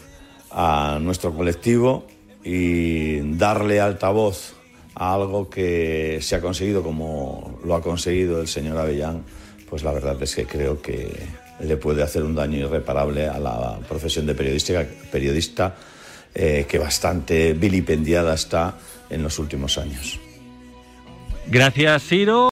a nuestro colectivo y darle altavoz algo que se ha conseguido como lo ha conseguido el señor Avellán, pues la verdad es que creo que le puede hacer un daño irreparable a la profesión de periodista, periodista eh, que bastante vilipendiada está en los últimos años. Gracias, Ciro.